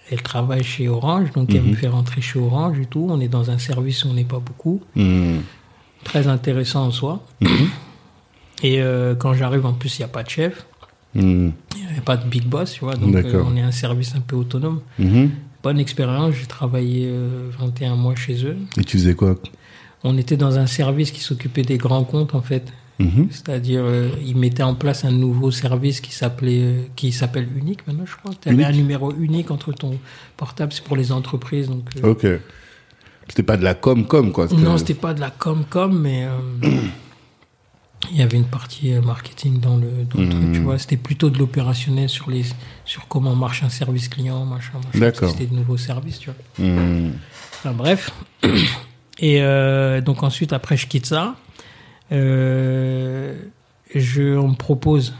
elle travaille chez Orange, donc elle Mhm. me fait rentrer chez Orange et tout. On est dans un service où on n'est pas beaucoup, Hmm. très intéressant en soi. Et euh, quand j'arrive, en plus, il n'y a pas de chef, il n'y a pas de big boss, tu vois. Donc euh, on est un service un peu autonome. Mhm. Bonne expérience. J'ai travaillé euh, 21 mois chez eux. Et tu faisais quoi On était dans un service qui s'occupait des grands comptes, en fait. Mhm. C'est-à-dire, euh, ils mettaient en place un nouveau service qui s'appelait, euh, qui s'appelle Unique maintenant, je crois. Tu avais un numéro unique entre ton portable, c'est pour les entreprises. Donc, euh, Ok. C'était pas de la com com quoi. non, c'était pas de la com-com, mais euh, il y avait une partie marketing dans le, dans le truc, tu Mhm. vois. C'était plutôt de l'opérationnel sur les, sur comment marche un service client, machin, machin. D'accord. C'était de nouveaux services, tu vois. Hmm. Enfin, bref. Et euh, donc ensuite, après, je quitte ça. Euh, je, on me propose,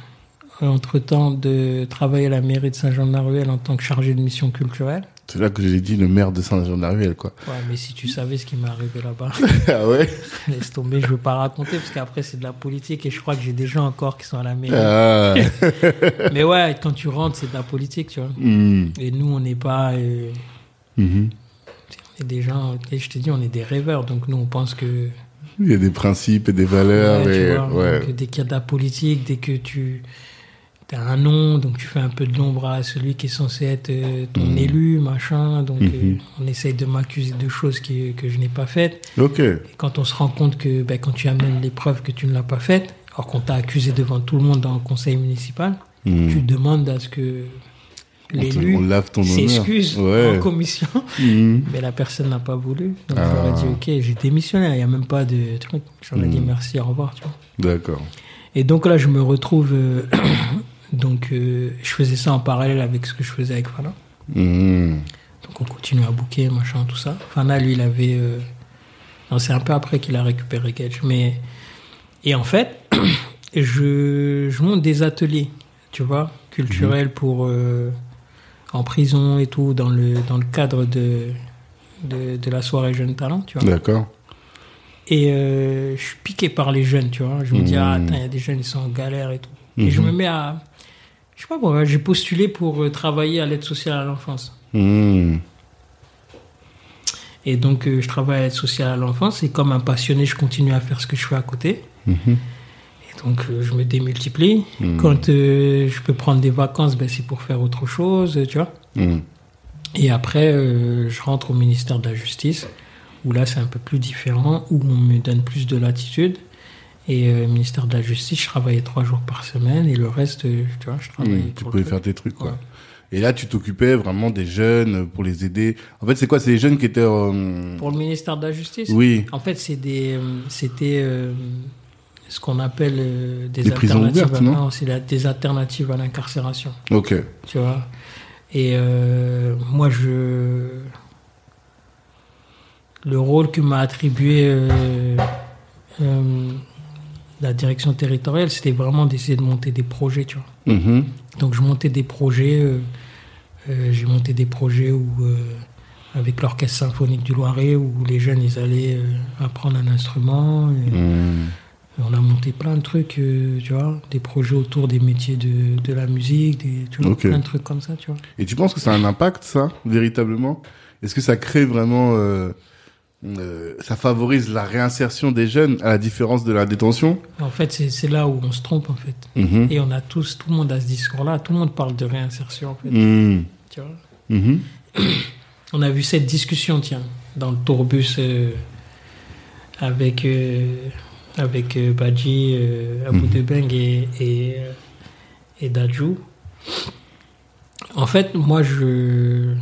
entre-temps, de travailler à la mairie de Saint-Jean-de-la-Ruelle en tant que chargé de mission culturelle. C'est là que j'ai dit le maire de Saint-Jean-de-la-Ruelle quoi. Ouais, mais si tu savais ce qui m'est arrivé là-bas, ah ouais. laisse tomber, je veux pas raconter parce qu'après c'est de la politique et je crois que j'ai des gens encore qui sont à la mairie. Ah. Mais ouais, quand tu rentres, c'est de la politique, tu vois. Hmm. Et nous, on n'est pas. euh, Mhm. Est des gens, et je te dis, on est des rêveurs, donc nous, on pense que. Il y a des principes et des valeurs Ouais, et vois, ouais. donc, dès qu'il y a de la politique, dès que tu as un nom, donc tu fais un peu de l'ombre à celui qui est censé être euh, ton Mhm. élu, machin. Donc Mhm. euh, on essaye de m'accuser de choses qui, que je n'ai pas faites. Ok. Et quand on se rend compte que ben, quand tu amènes les preuves que tu ne l'as pas faites, alors qu'on t'a accusé devant tout le monde dans le conseil municipal, Hmm. tu demandes à ce que l'élu on lave ton honneur. s'excuse Ouais. en commission. Hmm. Mais la personne n'a pas voulu. Donc Ah. j'aurais dit, ok, j'ai démissionné, il n'y a même pas de truc. J'aurais dit Mhm. merci, au revoir, tu vois. D'accord. Et donc là, je me retrouve. euh, donc, euh, je faisais ça en parallèle avec ce que je faisais avec Fana. Hmm. Donc, on continue à booker, machin, tout ça. Fana, lui, il avait. euh, non, c'est un peu après qu'il a récupéré Gage. Mais. Et en fait, je, je monte des ateliers, tu vois, culturels pour. En prison et tout, dans le, dans le cadre de, de, de la soirée Jeunes Talents, tu vois. D'accord. Et euh, je suis piqué par les jeunes, tu vois. Je me dis, Mhm. ah, attends, il y a des jeunes, ils sont en galère et tout. Et je Mhm. me mets à. Je sais pas pourquoi, j'ai postulé pour euh, travailler à l'aide sociale à l'enfance. Hmm. Et donc, euh, je travaille à l'aide sociale à l'enfance et comme un passionné, je continue à faire ce que je fais à côté. Donc, euh, je me démultiplie. Mhm. Quand euh, je peux prendre des vacances, ben, c'est pour faire autre chose, tu vois. Hmm. Et après, euh, je rentre au ministère de la Justice, où là, c'est un peu plus différent, où on me donne plus de latitude. Et euh, ministère de la Justice, je travaillais trois jours par semaine, et le reste, euh, tu vois, je travaillais Hmm. Tu pouvais faire tes trucs quoi. Ouais. Et là, tu t'occupais vraiment des jeunes pour les aider. En fait, c'est quoi C'est les jeunes qui étaient. euh, Pour le ministère de la Justice? Oui. En fait, c'est des, euh, c'était ce qu'on appelle euh, des, alternatives. ouvertes, non c'est la- des alternatives à l'incarcération. Ok. tu vois. Et euh, moi, je. Le rôle que m'a attribué euh, la direction territoriale, c'était vraiment d'essayer de monter des projets, tu vois. Mhm. Donc, je montais des projets. J'ai monté des projets où, avec l'Orchestre symphonique du Loiret, où les jeunes, ils allaient euh, apprendre un instrument. et- Hmm. On a monté plein de trucs, euh, tu vois, des projets autour des métiers de, de la musique, des, tu vois, Ok. plein de trucs comme ça, tu vois. Et tu penses que ça a un impact, ça, véritablement? Est-ce que ça crée vraiment... euh, euh, ça favorise la réinsertion des jeunes à la différence de la détention? En fait, c'est là où on se trompe, en fait. Mhm. Et on a tous, tout le monde a ce discours-là, tout le monde parle de réinsertion, en fait, Mhm. tu vois? Mhm. On a vu cette discussion, tiens, dans le tourbus avec, avec euh, Badji, euh, Abou Mhm. Debeng et, et, euh, et. En fait, moi, je,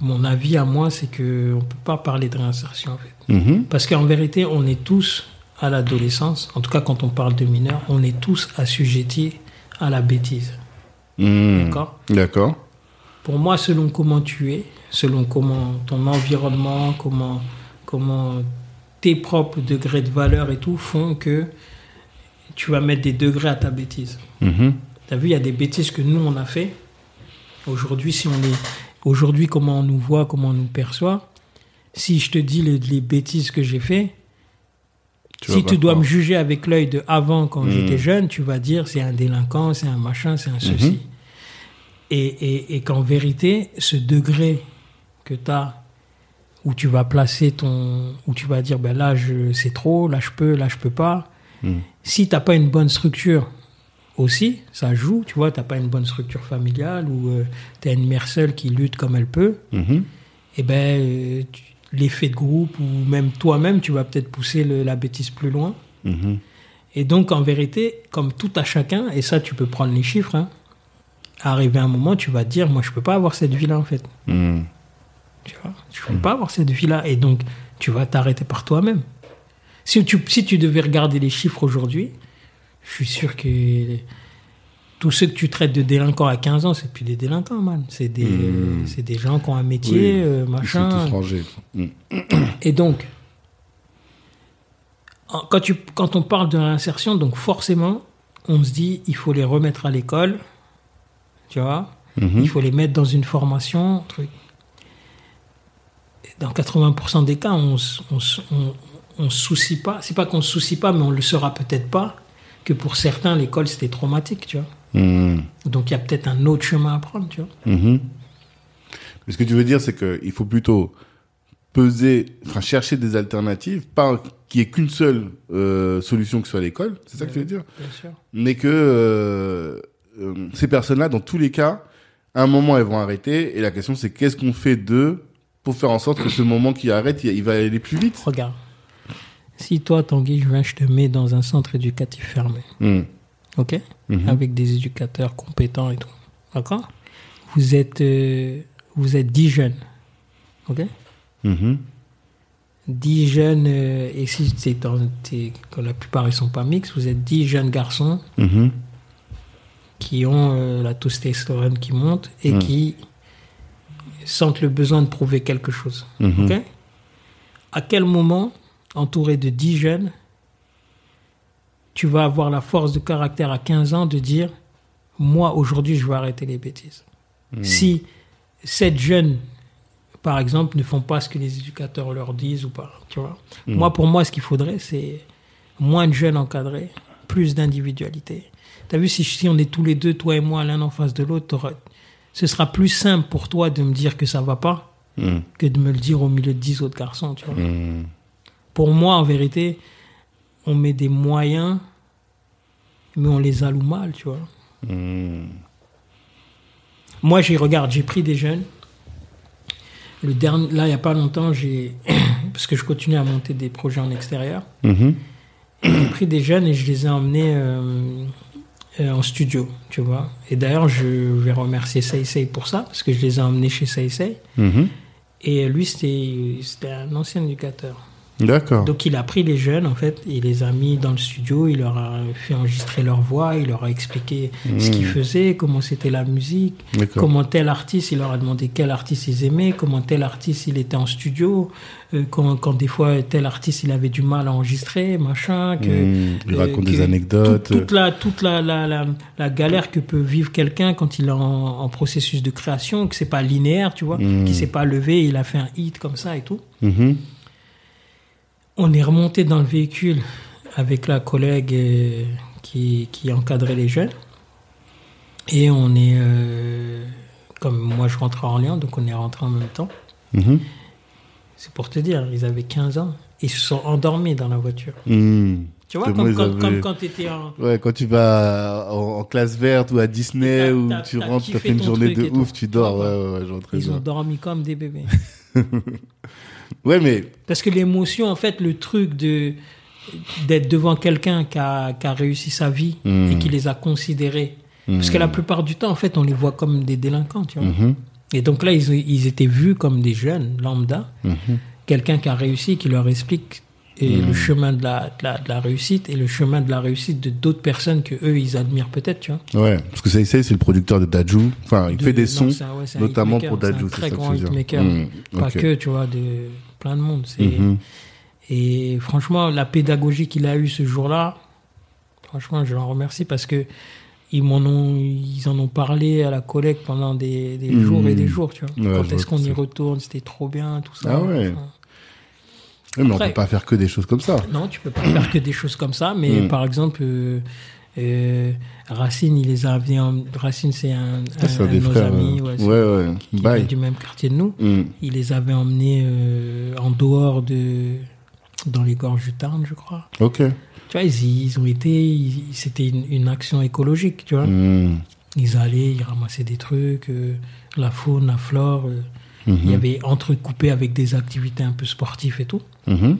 mon avis à moi, c'est qu'on ne peut pas parler de réinsertion, en fait. Mhm. Parce qu'en vérité, on est tous à l'adolescence, en tout cas quand on parle de mineurs, on est tous assujettis à la bêtise. Mhm. D'accord? D'accord. Pour moi, selon comment tu es, selon comment ton environnement, comment, comment tes propres degrés de valeur et tout font que tu vas mettre des degrés à ta bêtise. Mhm. Tu as vu, il y a des bêtises que nous, on a fait. Aujourd'hui, si on est... Aujourd'hui, comment on nous voit, comment on nous perçoit, si je te dis les, les bêtises que j'ai fait, Tu si tu dois croire. me juger avec l'œil de avant quand Mm. j'étais jeune, tu vas dire c'est un délinquant, c'est un machin, c'est un ceci. Mhm. Et, et, et qu'en vérité, ce degré que tu as, où tu vas placer ton. où tu vas dire ben là je c'est trop, là je peux, là je peux pas. Mm. Si tu pas une bonne structure aussi, ça joue, tu vois, tu pas une bonne structure familiale ou tu as une mère seule qui lutte comme elle peut, Mhm. et ben euh, l'effet de groupe ou même toi-même, tu vas peut-être pousser le- la bêtise plus loin. Mhm. Et donc, en vérité, comme tout à chacun, et ça, tu peux prendre les chiffres, hein, arrivé un moment, tu vas te dire, moi, je peux pas avoir cette vie-là, en fait. Tu vois, je peux pas avoir cette vie-là. Et donc, tu vas t'arrêter par toi-même. Si tu, si tu devais regarder les chiffres aujourd'hui, je suis sûr que tous ceux que tu traites de délinquants à 15 ans, c'est plus des délinquants, man. C'est des, Mmh. c'est des gens qui ont un métier, Oui, euh, Ils sont machin. tous rangés. Et donc, quand, tu, quand on parle de réinsertion, donc forcément, on se dit, il faut les remettre à l'école, tu vois, Mhm. il faut les mettre dans une formation, truc. Dans 80% des cas, on on se soucie pas, c'est pas qu'on se soucie pas, mais on le saura peut-être pas, que pour certains, l'école, c'était traumatique, tu vois. Mhm. Donc, il y a peut-être un autre chemin à prendre, tu vois. Mhm. Mais ce que tu veux dire, c'est qu'il faut plutôt peser, enfin chercher des alternatives, pas qu'il n'y ait qu'une seule euh, solution que soit l'école, c'est ça que tu veux dire? Bien sûr. Mais que euh, euh, ces personnes-là, dans tous les cas, à un moment, elles vont arrêter, et la question c'est qu'est-ce qu'on fait d'eux pour faire en sorte que ce moment qui arrête, il, va aller plus vite Regarde. Si toi, Tanguy, je viens, je te mets dans un centre éducatif fermé. Mhm. ok? Mhm. Avec des éducateurs compétents et tout. D'accord? Vous êtes euh, vous êtes 10 jeunes. Ok? Mhm. 10 jeunes, euh, et si c'est dans, quand la plupart ils sont pas mixtes, vous êtes 10 jeunes garçons Mhm. qui ont euh, la testostérone qui monte et Mhm. qui sentent le besoin de prouver quelque chose. Mhm. Ok? À quel moment, entouré de 10 jeunes, tu vas avoir la force de caractère à 15 ans de dire Moi, aujourd'hui, je vais arrêter les bêtises. Si sept jeunes, par exemple, ne font pas ce que les éducateurs leur disent ou pas, tu vois? Moi, pour moi, ce qu'il faudrait, c'est moins de jeunes encadrés, plus d'individualité. Tu as vu, si, si on est tous les deux, toi et moi, l'un en face de l'autre, ce sera plus simple pour toi de me dire que ça va pas Mhm. que de me le dire au milieu de 10 autres garçons, tu vois. Mhm. Pour moi, en vérité, on met des moyens, mais on les alloue mal, tu vois. Mhm. Moi, j'ai regarde, j'ai pris des jeunes. Le dernier, là, il n'y a pas longtemps, j'ai parce que je continue à monter des projets en extérieur. Mhm. J'ai pris des jeunes et je les ai emmenés euh, en studio, tu vois. Et d'ailleurs, je vais remercier Seisei pour ça, parce que je les ai emmenés chez Seisei. Mhm. Et lui, c'était un ancien éducateur. D'accord. Donc il a pris les jeunes, en fait, il les a mis dans le studio, il leur a fait enregistrer leur voix, il leur a expliqué ce qu'ils faisaient, comment c'était la musique, comment tel artiste, il leur a demandé quel artiste ils aimaient, comment tel artiste il était en studio, euh, quand, quand des fois tel artiste il avait du mal à enregistrer, machin, que... Mhm. Il euh, raconte que des anecdotes. tout- toute la, toute la, la, la, la galère que peut vivre quelqu'un quand il est en, en processus de création, que c'est pas linéaire, tu vois, Mm. qui s'est pas levé, il a fait un hit comme ça et tout. On est remonté dans le véhicule avec la collègue euh, qui, qui encadrait les jeunes. Et on est, euh, comme moi je rentre à Orléans, donc on est rentré en même temps. Mhm. C'est pour te dire, ils avaient 15 ans. Ils se sont endormis dans la voiture. Mhm. Tu vois, comme, comme, avaient- comme quand tu étais en... Ouais, quand tu vas en, en classe verte ou à Disney ou tu rentres, t'as kiffé fait une journée de ouf, tu dors. Tu Ouais, ouais, ouais, Ils ont bien. dormi comme des bébés. Ouais, mais Parce que l'émotion, en fait, le truc de d'être devant quelqu'un qui a, qui a réussi sa vie Mm. et qui les a considérés. Parce que la plupart du temps, en fait, on les voit comme des délinquants, tu vois. Mhm. Et donc là, ils, ils étaient vus comme des jeunes lambda. Quelqu'un qui a réussi, qui leur explique et le chemin de la, de, la, de la réussite et le chemin de la réussite de d'autres personnes que eux, ils admirent peut-être, tu vois. ouais, parce que Seisei, c'est le producteur de Daju. Enfin, il De- fait des sons, un- ouais, notamment hitmaker, pour c'est Daju. très ça grand hitmaker. Mhm. Pas Ok. que, tu vois, de plein de monde. C'est... Mhm. Et franchement, la pédagogie qu'il a eue ce jour-là, franchement, je l'en remercie parce que ils m'en ont, ils en ont parlé à la collègue pendant des, des Mhm. jours et des jours, tu vois. Ouais, Quand est-ce qu'on y ça. retourne, c'était trop bien, tout ça. Ah ouais. Enfin, Oui, mais on Après- peut pas faire que des choses comme ça. Non, tu peux pas faire que des choses comme ça, mais Mm. par exemple, euh, euh, Racine, il les a amenés en... Racine, c'est un, de nos frères. amis, euh, ouais, ouais, ouais. qui vient Bye. du même quartier de nous. Mm. Il les avait emmenés euh, en dehors de... dans les gorges du Tarn, je crois. Ok. Tu vois, ils, ils ont été... C'était une, une action écologique, tu vois. Mm. Ils allaient, ils ramassaient des trucs, euh, la faune, la flore. Il y Mhm. avait entrecoupé avec des activités un peu sportives et tout. Mhm.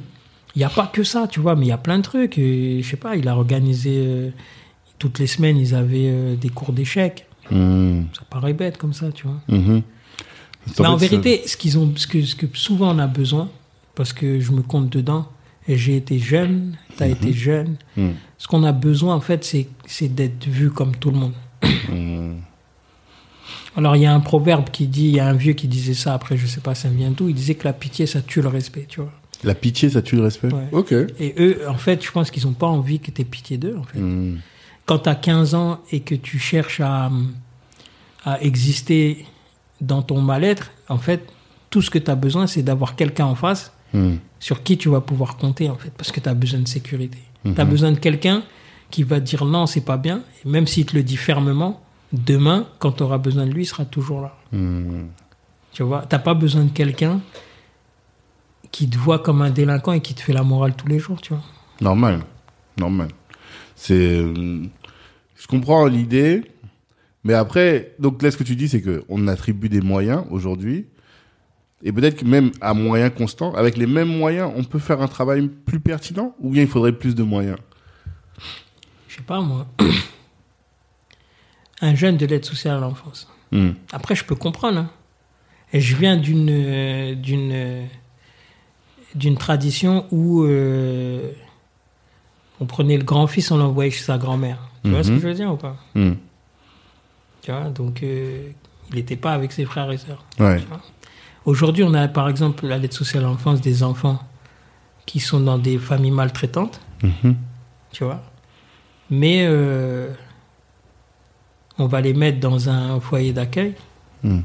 Il n'y a pas que ça, tu vois, mais il y a plein de trucs. Et, je sais pas, il a organisé... euh, toutes les semaines, ils avaient euh, des cours d'échecs. Mm. Ça paraît bête comme ça, tu vois. Mhm. Mais en vérité, ce, qu'ils ont, ce, que, ce que souvent on a besoin, parce que je me compte dedans, et j'ai été jeune, tu as été jeune, ce qu'on a besoin, en fait, c'est, c'est d'être vu comme tout le monde. Alors, il y a un proverbe qui dit, il y a un vieux qui disait ça, après, je sais pas, ça vient d'où, il disait que la pitié, ça tue le respect, tu vois. La pitié, ça tue le respect? Ouais. Ok. Et eux, en fait, je pense qu'ils n'ont pas envie que tu aies pitié d'eux, en fait. Mm. Quand tu as 15 ans et que tu cherches à, à exister dans ton mal-être, en fait, tout ce que tu as besoin, c'est d'avoir quelqu'un en face Mm. sur qui tu vas pouvoir compter, en fait, parce que tu as besoin de sécurité. Mhm. Tu as besoin de quelqu'un qui va te dire non, c'est pas bien, et même s'il te le dit fermement, demain, quand tu auras besoin de lui, il sera toujours là. Mm. Tu vois, t'as pas besoin de quelqu'un qui te voit comme un délinquant et qui te fait la morale tous les jours, tu vois. Normal. Normal. C'est. Je comprends l'idée. Mais après, donc là, ce que tu dis, c'est qu'on attribue des moyens aujourd'hui. Et peut-être que même à moyens constants, avec les mêmes moyens, on peut faire un travail plus pertinent Ou bien il faudrait plus de moyens? Je sais pas, moi. Un jeune de l'aide sociale à l'enfance. Hmm. Après, je peux comprendre. hein. Et je viens d'une euh, d'une euh, d'une tradition où euh, on prenait le grand-fils, on l'envoyait chez sa grand-mère. Tu vois ce que Mhm. je veux dire ou pas? Hmm. Tu vois, donc il n'était pas avec ses frères et sœurs. Ouais. Aujourd'hui, on a par exemple à l'aide sociale à l'enfance des enfants qui sont dans des familles maltraitantes, Mhm. tu vois? Mais on va les mettre dans un foyer d'accueil Hmm.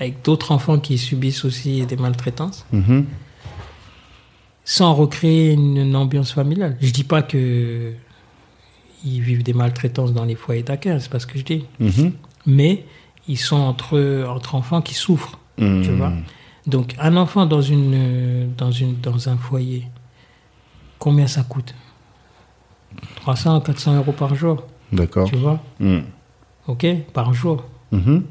avec d'autres enfants qui subissent aussi des maltraitances, Mhm. sans recréer une, une ambiance familiale. Je dis pas que ils vivent des maltraitances dans les foyers d'accueil, c'est pas ce que je dis. Mhm. Mais ils sont entre, entre enfants qui souffrent, tu Hmm. vois. Donc un enfant dans, une, dans, une, dans un foyer, combien ça coûte? 300, 400 euros par jour, D'accord. tu vois? Hmm. Ok Par jour. Mhm.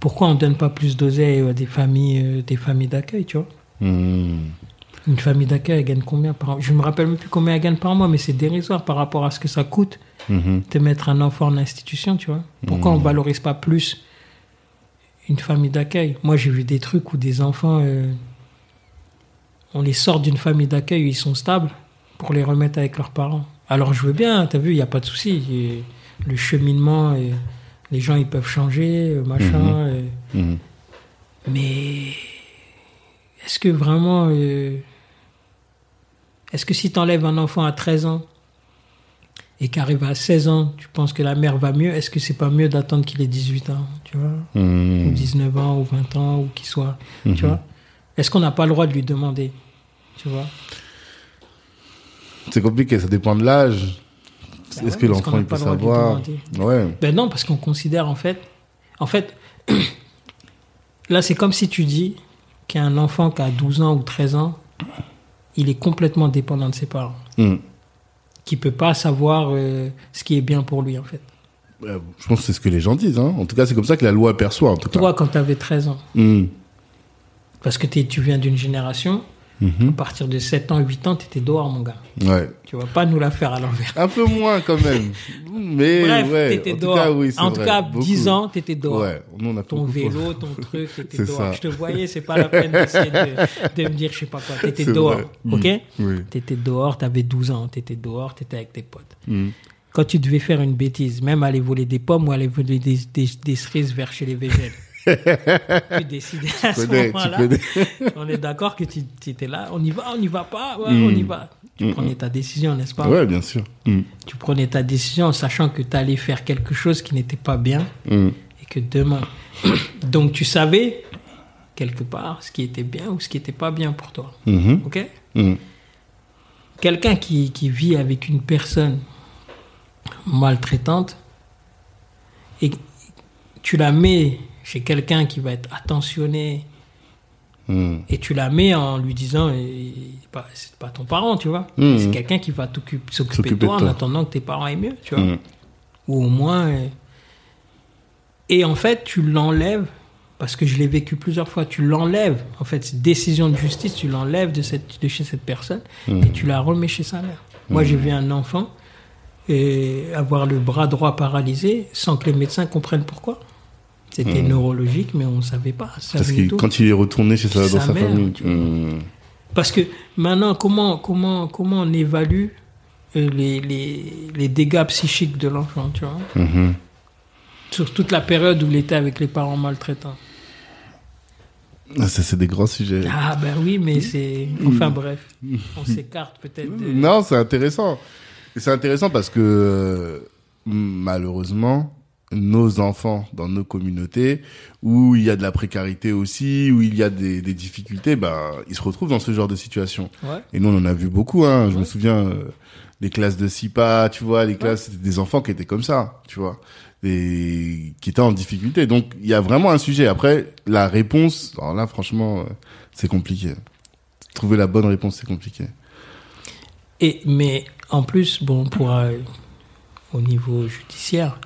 Pourquoi on ne donne pas plus d'oseille à des familles, euh, des familles d'accueil, tu vois? Hmm. Une famille d'accueil, elle gagne combien par Je me rappelle même plus combien elle gagne par mois, mais c'est dérisoire par rapport à ce que ça coûte Mhm. de mettre un enfant en institution, tu vois? Pourquoi on valorise pas plus une famille d'accueil? Moi, j'ai vu des trucs où des enfants, euh, on les sort d'une famille d'accueil où ils sont stables pour les remettre avec leurs parents. Alors, je veux bien, t'as vu, il n'y a pas de souci. Et Le cheminement, et les gens, ils peuvent changer, euh, machin. et- Mhm. mais est-ce que vraiment. euh, est-ce que si tu enlèves un enfant à 13 ans et qu'arrive à 16 ans, tu penses que la mère va mieux? Est-ce que c'est pas mieux d'attendre qu'il ait 18 ans, tu vois? Hmm. Ou 19 ans, ou 20 ans, ou qu'il soit. Tu vois? Est-ce qu'on n'a pas le droit de lui demander Tu vois? C'est compliqué, ça dépend de l'âge. Est-ce ouais, que l'enfant peut savoir. Ouais. Ben non, parce qu'on considère en fait. En fait, là, c'est comme si tu dis qu'un enfant qui a 12 ans ou 13 ans, il est complètement dépendant de ses parents. Hmm. Qui peut pas savoir euh, ce qui est bien pour lui, en fait. Euh, Je pense que c'est ce que les gens disent. Hein. En tout cas, c'est comme ça que la loi perçoit. En tout cas. Toi, quand tu avais 13 ans, Hmm. parce que tu viens d'une génération, à Mhm. partir de 7 ans, 8 ans, tu étais dehors, mon gars. Ouais. Tu vas pas nous la faire à l'envers. Un peu moins quand même. Mais Bref, ouais. t'étais en tout dehors. cas, oui, c'est en tout vrai. cas, Beaucoup. 10 ans, t'étais dehors. Ouais. On a ton vélo, ton truc, t'étais dehors. ça. Je te voyais, c'est pas la peine d'essayer de, de me dire je sais pas quoi. T'étais dehors, vrai. ok? Oui. T'étais dehors, t'avais 12 ans, t'étais dehors, t'étais avec tes potes. Hmm. Quand tu devais faire une bêtise, même aller voler des pommes ou aller voler des, des, des cerises vers chez les végèles, tu décidais à ce moment-là. On est d'accord que tu tu étais là, on y va, on y va pas, ouais, on y va. Tu prenais ta décision, n'est-ce pas? Ouais, bien sûr. Hmm. Tu prenais ta décision en sachant que tu allais faire quelque chose qui n'était pas bien Hmm. et que demain. Donc tu savais quelque part ce qui était bien ou ce qui n'était pas bien pour toi. Ok? Quelqu'un qui, qui vit avec une personne maltraitante et tu la mets chez quelqu'un qui va être attentionné Mm. et tu la mets en lui disant eh, c'est pas, ton parent, tu vois. Mhm. C'est quelqu'un qui va s'occuper de toi en attendant que tes parents aient mieux, tu vois. Mm. Ou au moins. euh, Et en fait, tu l'enlèves, parce que je l'ai vécu plusieurs fois, tu l'enlèves, en fait, cette décision de justice, tu l'enlèves de, cette, de chez cette personne et tu la remets chez sa mère. Moi, j'ai vu un enfant euh, avoir le bras droit paralysé sans que les médecins comprennent pourquoi. C'était neurologique, mais on ne savait pas. ça Parce que quand il est retourné chez sa, dans sa sa mère, famille. tu vois. Mm. Parce que maintenant, comment, comment, comment on évalue euh, les, les, les dégâts psychiques de l'enfant, tu vois? Mhm. Sur toute la période où il était avec les parents maltraitants. Ah, ça, c'est des grands sujets. Ah ben oui, mais c'est... Enfin bref, on s'écarte peut-être de... Non, c'est intéressant. C'est intéressant parce que euh, malheureusement, nos enfants dans nos communautés, où il y a de la précarité aussi, où il y a des, des difficultés, bah, ils se retrouvent dans ce genre de situation. Ouais. Et nous, on en a vu beaucoup. Hein. Je me souviens euh, les classes de SIPA, tu vois, les classes, des enfants qui étaient comme ça, tu vois, et qui étaient en difficulté. Donc, il y a vraiment un sujet. Après, la réponse, alors là, franchement, euh, c'est compliqué. Trouver la bonne réponse, c'est compliqué. Et, mais en plus, bon, pour, euh, au niveau judiciaire,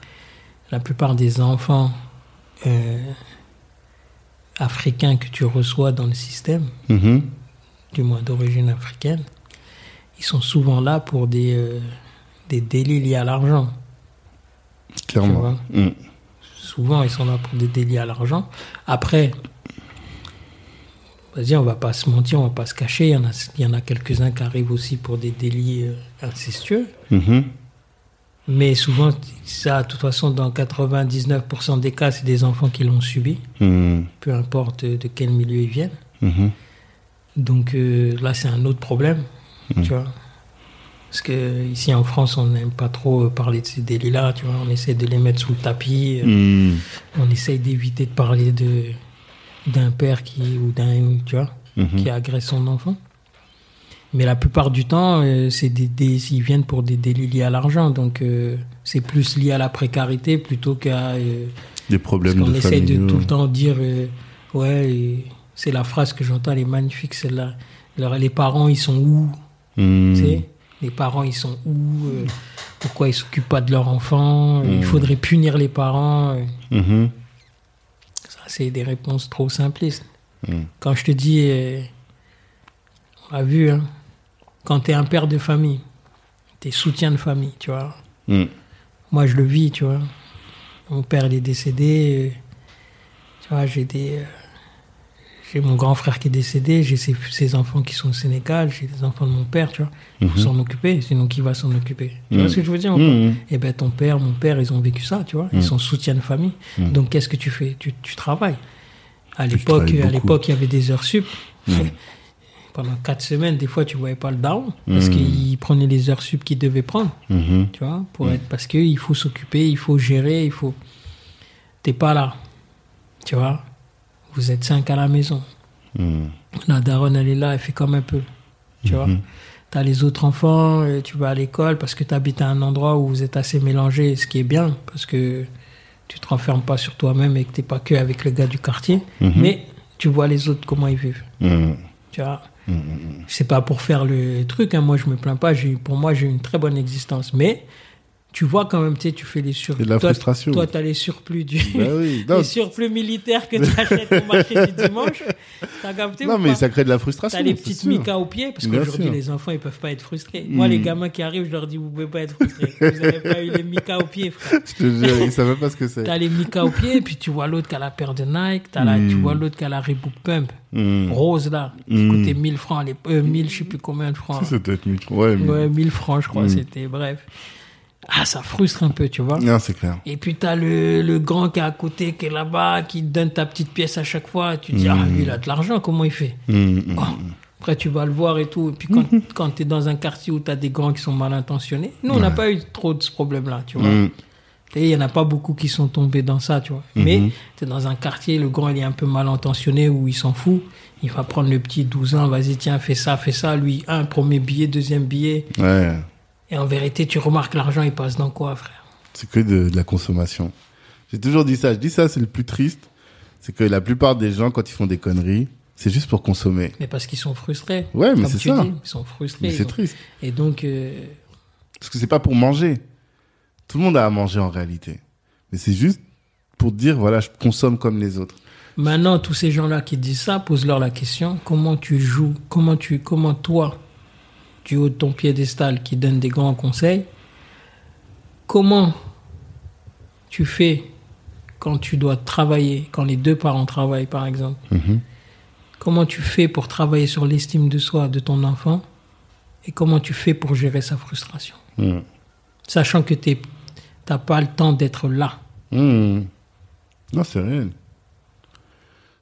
la plupart des enfants euh, africains que tu reçois dans le système, Mhm. du moins d'origine africaine, ils sont souvent là pour des, euh, des délits liés à l'argent. Clairement. Mm. Souvent, ils sont là pour des délits à l'argent. Après, vas-y, on va pas se mentir, on va pas se cacher. Il y en a, il y en a quelques-uns qui arrivent aussi pour des délits euh, incestueux. Mhm. Mais souvent, ça, de toute façon, dans 99% des cas, c'est des enfants qui l'ont subi, Mhm. peu importe de quel milieu ils viennent. Mhm. Donc euh, là, c'est un autre problème, Mm. tu vois. Parce que ici en France, on n'aime pas trop euh, parler de ces délits-là, tu vois. On essaie de les mettre sous le tapis. euh, Mhm. On essaye d'éviter de parler de d'un père qui ou d'un tu vois Mhm. qui agresse son enfant. Mais la plupart du temps, euh, c'est des, des- ils viennent pour des délits liés à l'argent, donc euh, c'est plus lié à la précarité plutôt qu'à euh, Des parce problèmes qu'on de essaye de tout le temps dire ouais c'est la phrase que j'entends elle est magnifique celle-là les parents ils sont où? Tu sais les parents ils sont où pourquoi ils s'occupent pas de leur enfant? Il Mm. faudrait punir les parents. Mhm. ça c'est des réponses trop simplistes Mm. quand je te dis on l'a vu hein, quand tu es un père de famille tu es soutien de famille tu vois Mm. moi je le vis tu vois mon père il est décédé tu vois j'ai des euh, j'ai mon grand frère qui est décédé j'ai ses, ses enfants qui sont au Sénégal j'ai les enfants de mon père tu vois il faut Mhm. s'en occuper sinon qui va s'en occuper tu vois Mhm. ce que je veux dire Mhm. eh ben ton père, mon père, ils ont vécu ça, tu vois. Ils sont soutien de famille. Donc qu'est-ce que tu fais? Tu, tu travailles. À l'époque, à l'époque, il y avait des heures sup. Pendant quatre semaines, des fois, tu voyais pas le daron parce Mm. qu'il prenait les heures sup qu'il devait prendre, Mhm. tu vois, pour Mm. être parce que il faut s'occuper, il faut gérer, il faut. T'es pas là, tu vois. Vous êtes cinq à la maison. Mhm. La daronne, elle est là, elle fait comme un peu, tu vois. Mhm. T'as les autres enfants, et tu vas à l'école parce que tu habites à un endroit où vous êtes assez mélangés, ce qui est bien, parce que tu te renfermes pas sur toi-même et que t'es pas que avec le gars du quartier. Mhm. Mais tu vois les autres, comment ils vivent. Mhm. Tu vois, Mhm. c'est pas pour faire le truc, hein, moi je me plains pas, pour moi j'ai une très bonne existence. Mais tu vois quand même, tu sais, tu fais les surplus. La frustration. Toi, t'as les surplus du. Bah oui. Les surplus militaires que tu achètes au marché du dimanche. T'as capté non mais ça crée de la frustration. T'as les petites micas au pied, parce qu'aujourd'hui, les enfants, ils peuvent pas être frustrés. Moi, les gamins qui arrivent, je leur dis, vous pouvez pas être frustrés. Vous n'avez pas eu les micas au pied, frère. Je te jure, ils savent pas ce que c'est. T'as les micas au pied, puis tu vois l'autre qui a la paire de Nike, t'as la, tu vois l'autre qui a la Reebok Pump, Mhm. rose là, qui coûtait 1000 francs, l'époque, euh, 1000, je sais plus combien de francs. Ça doit être mieux. Ouais, mais- Ouais, 1000 francs, je crois, c'était, bref. Ah, ça frustre un peu, tu vois. Non, c'est clair. Et puis t'as le, le grand qui est à côté, qui est là-bas, qui te donne ta petite pièce à chaque fois. Tu te dis, Mm. ah, lui, il a de l'argent, comment il fait? Mhm. Oh. Après, tu vas le voir et tout. Et puis, quand, quand tu es dans un quartier où tu as des grands qui sont mal intentionnés, nous, on n'a Ouais. pas eu trop de ce problème-là, tu vois. Et il y en a pas beaucoup qui sont tombés dans ça, tu vois. Mhm. Mais tu es dans un quartier, le grand, il est un peu mal intentionné, où il s'en fout. Il va prendre le petit 12 ans, vas-y, tiens, fais ça, fais ça. Lui, un, premier billet, deuxième billet. Ouais. Et en vérité, tu remarques l'argent, il passe dans quoi, frère? C'est que de, de la consommation. J'ai toujours dit ça. Je dis ça, c'est le plus triste. C'est que la plupart des gens, quand ils font des conneries, c'est juste pour consommer. Mais parce qu'ils sont frustrés. Ouais, mais c'est ça. dis, ils sont frustrés. Mais c'est triste. Et donc, euh, Parce que c'est pas pour manger. Tout le monde a à manger en réalité. Mais c'est juste pour dire, voilà, je consomme comme les autres. Maintenant, tous ces gens-là qui disent ça, pose-leur la question comment tu joues Comment tu, comment toi, du haut de ton piédestal qui donne des grands conseils, comment tu fais quand tu dois travailler, quand les deux parents travaillent, par exemple? Mhm. Comment tu fais pour travailler sur l'estime de soi de ton enfant? Et comment tu fais pour gérer sa frustration? Mhm. Sachant que tu n'as pas le temps d'être là. Mhm. Non, c'est réel.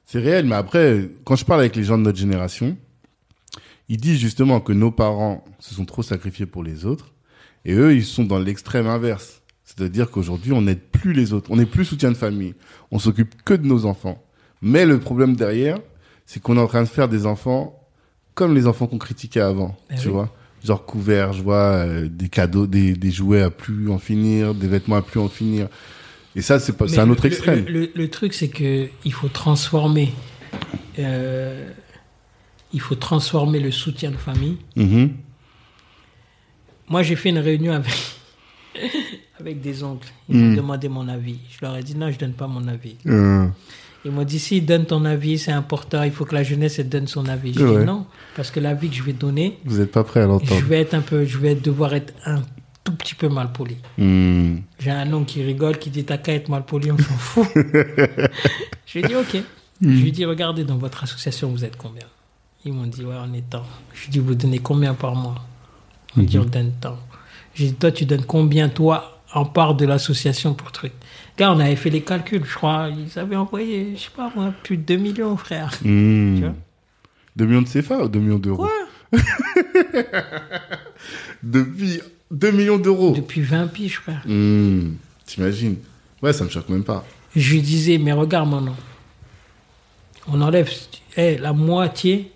C'est réel, mais après, quand je parle avec les gens de notre génération, ils disent justement que nos parents se sont trop sacrifiés pour les autres, et eux, ils sont dans l'extrême inverse. C'est-à-dire qu'aujourd'hui, on n'aide plus les autres, on n'est plus soutien de famille, on s'occupe que de nos enfants. Mais le problème derrière, c'est qu'on est en train de faire des enfants comme les enfants qu'on critiquait avant, Ben tu oui. vois. Genre couverts, je vois, euh, des cadeaux, des, des jouets à plus en finir, des vêtements à plus en finir. Et ça, c'est pas, c'est un autre le- extrême. Le, le- le truc, c'est que il faut transformer. euh, il faut transformer le soutien de famille. Mhm. Moi, j'ai fait une réunion avec, avec des oncles. Ils m'ont demandé mon avis. Je leur ai dit non, je donne pas mon avis. Euh, Ils m'ont dit si donne ton avis, c'est important. Il faut que la jeunesse elle donne son avis. Je Ouais. dis non, parce que l'avis que je vais donner, vous n'êtes pas prêt à je l'entendre. vais être un peu, je vais devoir être un tout petit peu mal poli. Hmm. J'ai un oncle qui rigole, qui dit t'as qu'à être mal poli, on s'en fout. je lui ai dit ok. Je lui ai dit regardez dans votre association vous êtes combien? Ils m'ont dit ouais on est tant. Je lui ai dit vous donnez combien par mois? On dit on donne tant. J'ai dit toi tu donnes combien toi en part de l'association pour truc? Car on avait fait les calculs, je crois, ils avaient envoyé, je sais pas moi, plus de 2 millions frère. Hmm. Tu vois? 2 millions de CFA ou 2 millions d'euros? Quoi? Depuis 2 millions d'euros. Depuis 20 piges frère. Hmm. T'imagines? Ouais, ça me choque même pas. Je lui disais, mais regarde maintenant, on enlève eh, la moitié,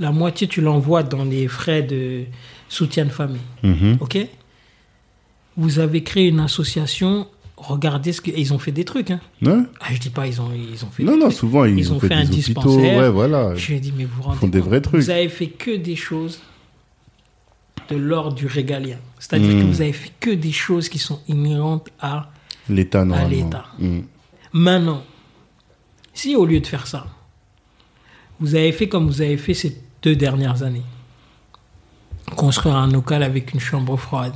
la moitié tu l'envoies dans les frais de soutien de famille, Mhm. ok? Vous avez créé une association, regardez ce qu'ils ont fait des trucs, hein. Ouais Ah, je dis pas ils ont ils ont fait non, des non, trucs. souvent ils, Ils ont fait, fait un des hôpitaux. dispensaire. Ouais, voilà. Je lui ai dit, mais vous rendez font des vrais trucs. Vous avez fait que des choses de l'ordre du régalien. C'est-à-dire que vous avez fait que des choses qui sont inhérentes à L'État. Hmm. Maintenant, si au lieu de faire ça, vous avez fait comme vous avez fait ces deux dernières années, construire un local avec une chambre froide,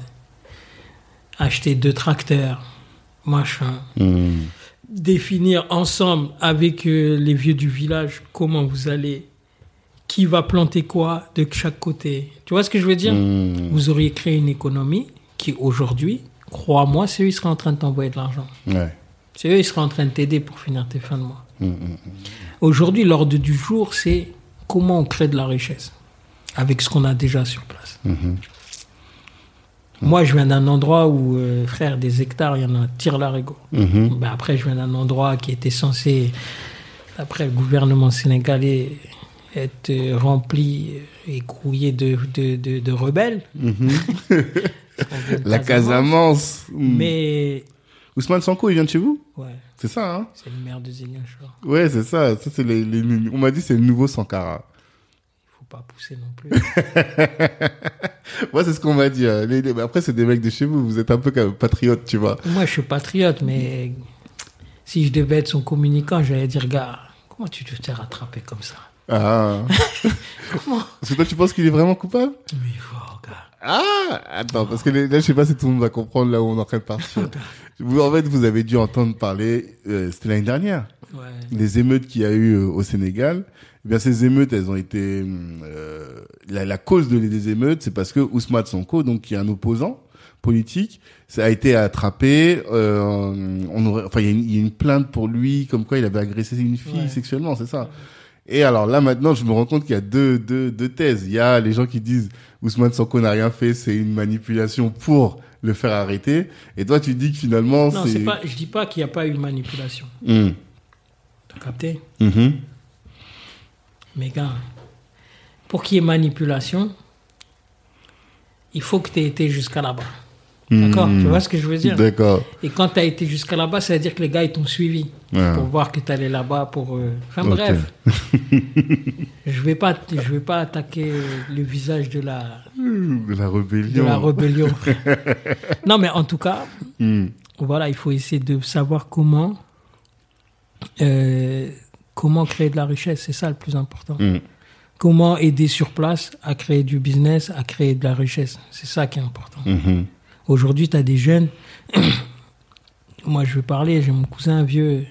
acheter deux tracteurs, machin, Hmm. définir ensemble avec euh, les vieux du village comment vous allez, qui va planter quoi de chaque côté. Tu vois ce que je veux dire? Hmm. Vous auriez créé une économie qui aujourd'hui, crois-moi, c'est eux qui seraient en train de t'envoyer de l'argent. Ouais. C'est eux qui seraient en train de t'aider pour finir tes fins de mois. Hmm. Aujourd'hui, l'ordre du jour, c'est comment on crée de la richesse avec ce qu'on a déjà sur place. Mhm. Moi, je viens d'un endroit où, euh, frère, des hectares, il y en a tire l'arigot. Mhm. Ben après, je viens d'un endroit qui était censé, d'après le gouvernement sénégalais, être euh, rempli et grouillé de, de, de, de rebelles. Mhm. La Casamance. Hmm. Mais, Ousmane Sanko, il vient de chez vous? Ouais, C'est ça, hein c'est le maire de Ziguinchor. Ouais, c'est ça. ça c'est les, les- On m'a dit c'est le nouveau Sankara. Il faut pas pousser non plus. Ouais, c'est ce qu'on m'a dit. hein. Les- les- mais Après, c'est des mecs de chez vous. Vous êtes un peu comme patriote, tu vois. Moi, je suis patriote, mais si je devais être son communicant, j'allais dire, gars, comment tu te fais rattraper comme ça? Ah. Comment? Parce que toi, tu penses qu'il est vraiment coupable? Mais oh, gars. Ah Attends, parce que là, je sais pas si tout le monde va comprendre là où on est en train de partir. vous, en fait, vous avez dû entendre parler, euh, c'était l'année dernière, Ouais. les émeutes qu'il y a eu euh, au Sénégal. Eh bien, ces émeutes, elles ont été... euh, la, la cause de, des émeutes, c'est parce que Ousmane Sonko, donc qui est un opposant politique, ça a été attrapé. Euh, on aurait, enfin, il y, a une- il y a une plainte pour lui, comme quoi il avait agressé une fille Ouais. sexuellement, c'est ça. Et alors là maintenant, je me rends compte qu'il y a deux, deux, deux thèses. Il y a les gens qui disent Ousmane Sonko n'a rien fait, c'est une manipulation pour le faire arrêter. Et toi, tu dis que finalement, Non, c'est. pas, je dis pas qu'il n'y a pas eu de manipulation. Hum, T'as capté? Mhm. Mais gars, pour qu'il y ait manipulation, il faut que tu aies été jusqu'à là-bas. D'accord? Hmm. Tu vois ce que je veux dire? D'accord. Et quand tu as été jusqu'à là-bas, ça veut dire que les gars, ils t'ont suivi. Pour voir que tu allais là-bas pour... euh, Enfin bref. je vais pas je vais pas attaquer le visage de la, De la de rébellion. la rébellion. non, mais en tout cas, Hum, voilà, il faut essayer de savoir comment... euh, comment créer de la richesse, c'est ça le plus important. hum. comment aider sur place à créer du business, à créer de la richesse. C'est ça qui est important. Mhm. Aujourd'hui, tu as des jeunes. Moi, je veux parler, j'ai mon cousin vieux.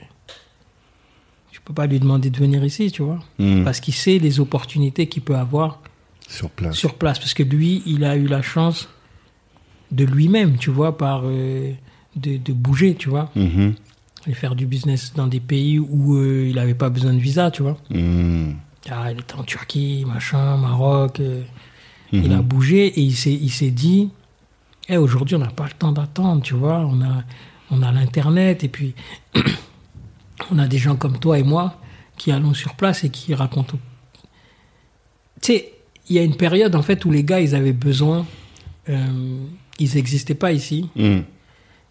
Je peux pas lui demander de venir ici, tu vois. Hum. Parce qu'il sait les opportunités qu'il peut avoir Sur place. sur place. Parce que lui, il a eu la chance de lui-même, tu vois, par euh, de, de bouger, tu vois, Mhm. et faire du business dans des pays où euh, il n'avait pas besoin de visa, tu vois. Hum. Ah, il était en Turquie, machin, Maroc. euh. Il a bougé et il s'est, il s'est dit Eh, aujourd'hui, on n'a pas le temps d'attendre, tu vois. On a, on a l'Internet et puis on a des gens comme toi et moi qui allons sur place et qui racontent. Tu sais, il y a une période, en fait, où les gars, ils avaient besoin. euh, ils n'existaient pas ici. Hum.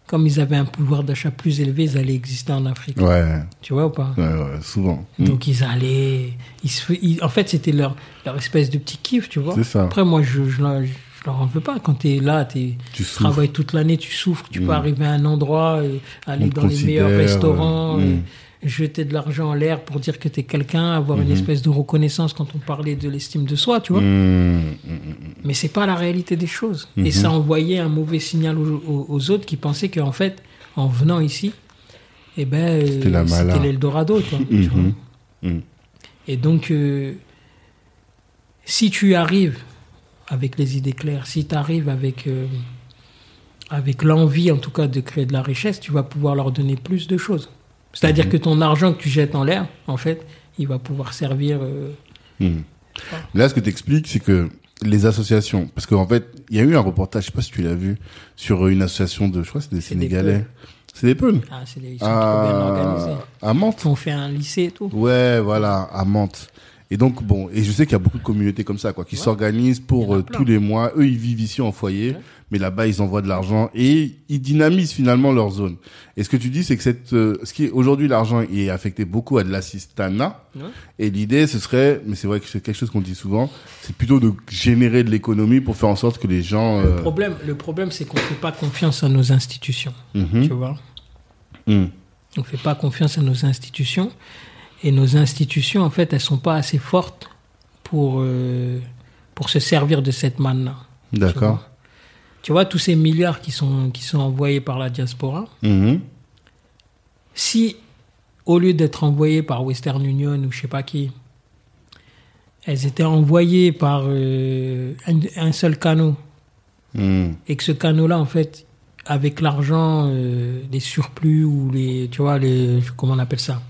Comme ils avaient un pouvoir d'achat plus élevé, ils allaient exister en Afrique. Ouais. Tu vois ou pas? Ouais, ouais, souvent. Hum. donc ils allaient, ils se, fais- ils- en fait c'était leur, leur espèce de petit kiff, tu vois. C'est ça. Après moi je, je, leur- je leur en veux pas quand tu es là, tu Tu travailles toute l'année, tu souffres, tu peux arriver à un endroit, et aller On dans les meilleurs restaurants, euh. Jeter de l'argent en l'air pour dire que tu es quelqu'un, avoir une espèce de reconnaissance quand on parlait de l'estime de soi, tu vois. Hum, Mais c'est pas la réalité des choses. Et ça envoyait un mauvais signal aux, autres qui pensaient qu'en fait, en venant ici, eh ben, euh, C'était l'Eldorado. tu vois. Mhm. Mhm. Et donc, euh, si tu arrives avec les idées claires, si tu arrives avec, euh, avec l'envie, en tout cas, de créer de la richesse, tu vas pouvoir leur donner plus de choses. C'est-à-dire Mhm. que ton argent que tu jettes en l'air, en fait, il va pouvoir servir. euh, Hum. Là, ce que tu expliques, c'est que les associations, parce qu'en fait, il y a eu un reportage, je sais pas si tu l'as vu, sur une association de, je crois que c'est des Sénégalais. C'est des peuls. ah, c'est des- ils sont trop bien organisés. À, Mantes. On fait un lycée et tout. Ouais, voilà, à Mantes. Et donc, bon, et je sais qu'il y a beaucoup de communautés comme ça, quoi, qui s'organisent pour euh, tous les mois. Eux, ils vivent ici en foyer, Ouais. Mais là-bas, ils envoient de l'argent et ils dynamisent finalement leur zone. Et ce que tu dis, c'est que cette, euh, ce qui aujourd'hui, l'argent est affecté beaucoup à de l'assistanat. Ouais. Et l'idée, ce serait, mais c'est vrai que c'est quelque chose qu'on dit souvent, c'est plutôt de générer de l'économie pour faire en sorte que les gens. Le euh, problème, le problème c'est qu'on ne fait pas confiance à nos institutions. mhm, Tu vois mhm, On ne fait pas confiance à nos institutions. Et nos institutions, en fait, elles sont pas assez fortes pour, euh, pour se servir de cette manne-là. tu D'accord. Tu vois, tous ces milliards qui sont, qui sont envoyés par la diaspora, Mhm, si, au lieu d'être envoyés par Western Union ou je sais pas qui, elles étaient envoyées par euh, un, un seul canot, mhm. et que ce canot-là, en fait, avec l'argent, euh, les surplus ou les, tu vois, les, comment on appelle ça?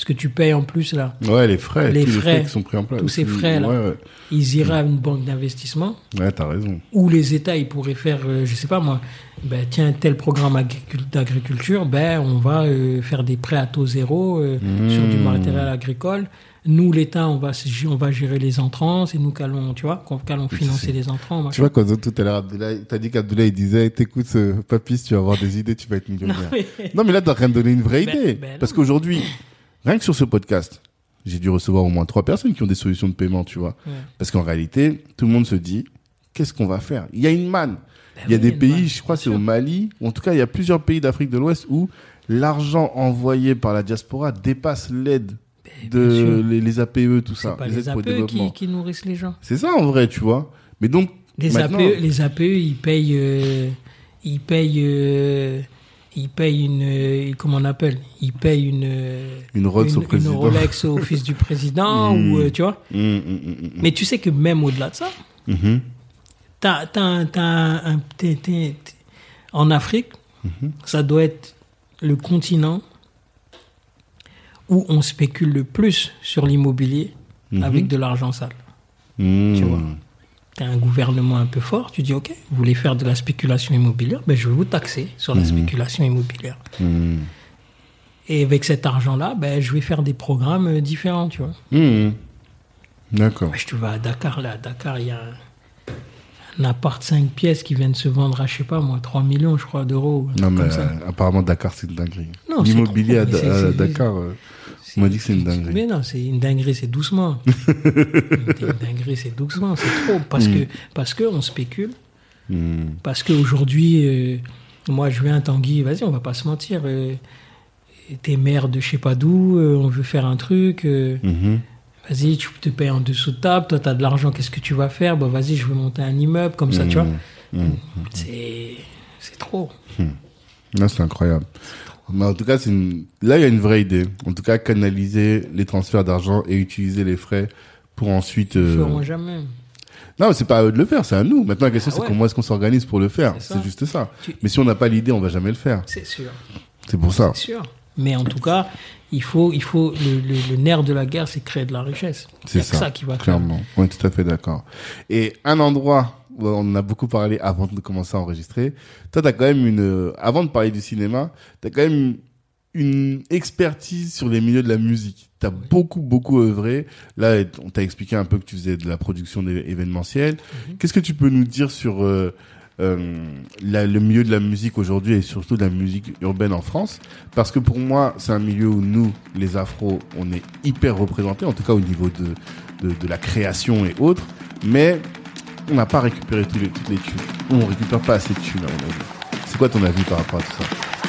Ce que tu payes en plus, là, Ouais, les frais, Les tous les frais, frais qui sont pris en place. tous ces. Ouais, ouais. ils iraient à une banque d'investissement Ouais, t'as raison. où les États, ils pourraient faire, euh, je sais pas moi, ben, tiens, tel programme agricul- d'agriculture, ben, on va euh, faire des prêts à taux zéro euh, Mmh. sur du matériel agricole. Nous, l'État, on va, on va gérer les entrants, c'est nous qui allons, tu vois, financer les entrants. Tu vois, quand tout à l'heure, t'as dit qu'Abdoulaye disait, t'écoutes ce papis, tu vas avoir des idées, tu vas être Non, millionnaire. mais- Non, mais là, t'es en train de donner une vraie Ben- idée. ben non. Parce qu'aujourd'hui, rien que sur ce podcast, j'ai dû recevoir au moins trois personnes qui ont des solutions de paiement, tu vois. Ouais. Parce qu'en réalité, tout le monde se dit, qu'est-ce qu'on va faire? Il y a une manne. Ben il y a oui, des pays, manne, je crois, c'est au. Mali, ou en tout cas, il y a plusieurs pays d'Afrique de l'Ouest où l'argent envoyé par la diaspora dépasse l'aide Ben, de les, les APE, tout C'est ça, pas les APE développement. qui, qui nourrissent les gens. C'est ça en vrai, tu vois. Mais donc, Les APE, les APE, ils payent, euh, ils payent, euh, ils payent une, euh, comment on appelle Ils payent une, euh, une Rhodes une, au une président. Rolex au fils du président Mm. ou euh, tu vois. Hum, hum, Mais tu sais que même au-delà de ça, t'as, t'as, un- t'as un, un- t'es- t'es- t'es- en Afrique, Mhm. ça doit être le continent où on spécule le plus sur l'immobilier Mhm. avec de l'argent sale. Tu vois. Tu as un gouvernement un peu fort, tu dis, OK, vous voulez faire de la spéculation immobilière, ben, je vais vous taxer sur la spéculation immobilière. Hmm. Et avec cet argent-là, ben, je vais faire des programmes euh, différents, tu vois. Hmm. D'accord. Ouais, Tu vas à Dakar, là, à Dakar, il y a un, un appart 5 pièces qui vient de se vendre à, je sais pas moi, 3 millions, je crois, d'euros. Non, mais euh, apparemment, Dakar, c'est une dinguerie. L'immobilier à, Dakar, euh, on m'a dit que c'est une dinguerie. Mais non, c'est une dinguerie, c'est doucement. une dinguerie, c'est doucement, c'est trop. Parce que parce que on spécule. Hmm. Parce qu'aujourd'hui, euh, moi, je viens, Tanguy, vas-y, on va pas se mentir. Euh, T'es maire de je sais pas d'où, euh, on veut faire un truc. euh, Mhm. vas-y, tu te payes en dessous de table, toi, t'as de l'argent, qu'est-ce que tu vas faire? Bon, vas-y, je veux monter un immeuble, comme ça, tu vois. Mhm. C'est trop. Non, c'est incroyable. Mais en tout cas, c'est une... là, il y a une vraie idée. En tout cas, canaliser les transferts d'argent et utiliser les frais pour ensuite. Ils euh, feront jamais. Non, mais c'est pas à eux de le faire, c'est à nous. Maintenant, la question, Ah c'est comment est-ce qu'on s'organise pour le faire? C'est juste ça. Tu- Mais si on n'a pas l'idée, on va jamais le faire. C'est sûr. C'est pour ça. C'est sûr. Mais en tout cas, il faut, il faut le, le- le nerf de la guerre, c'est créer de la richesse. C'est ça. ça qui va. Clairement. On est tout à fait d'accord. Et un endroit on en a beaucoup parlé avant de commencer à enregistrer. Toi, t'as quand même une, euh, avant de parler du cinéma, t'as quand même une, expertise sur les milieux de la musique. T'as beaucoup, beaucoup œuvré. Là, on t'a expliqué un peu que tu faisais de la production événementielle. Mhm. Qu'est-ce que tu peux nous dire sur euh, euh, la- le milieu de la musique aujourd'hui et surtout de la musique urbaine en France? Parce que pour moi, c'est un milieu où nous, les afros, on est hyper représentés, en tout cas au niveau de, de, de la création et autres. Mais on n'a pas récupéré tous les, toutes les thunes. On récupère pas assez de thunes, à mon avis. C'est quoi ton avis par rapport à tout ça?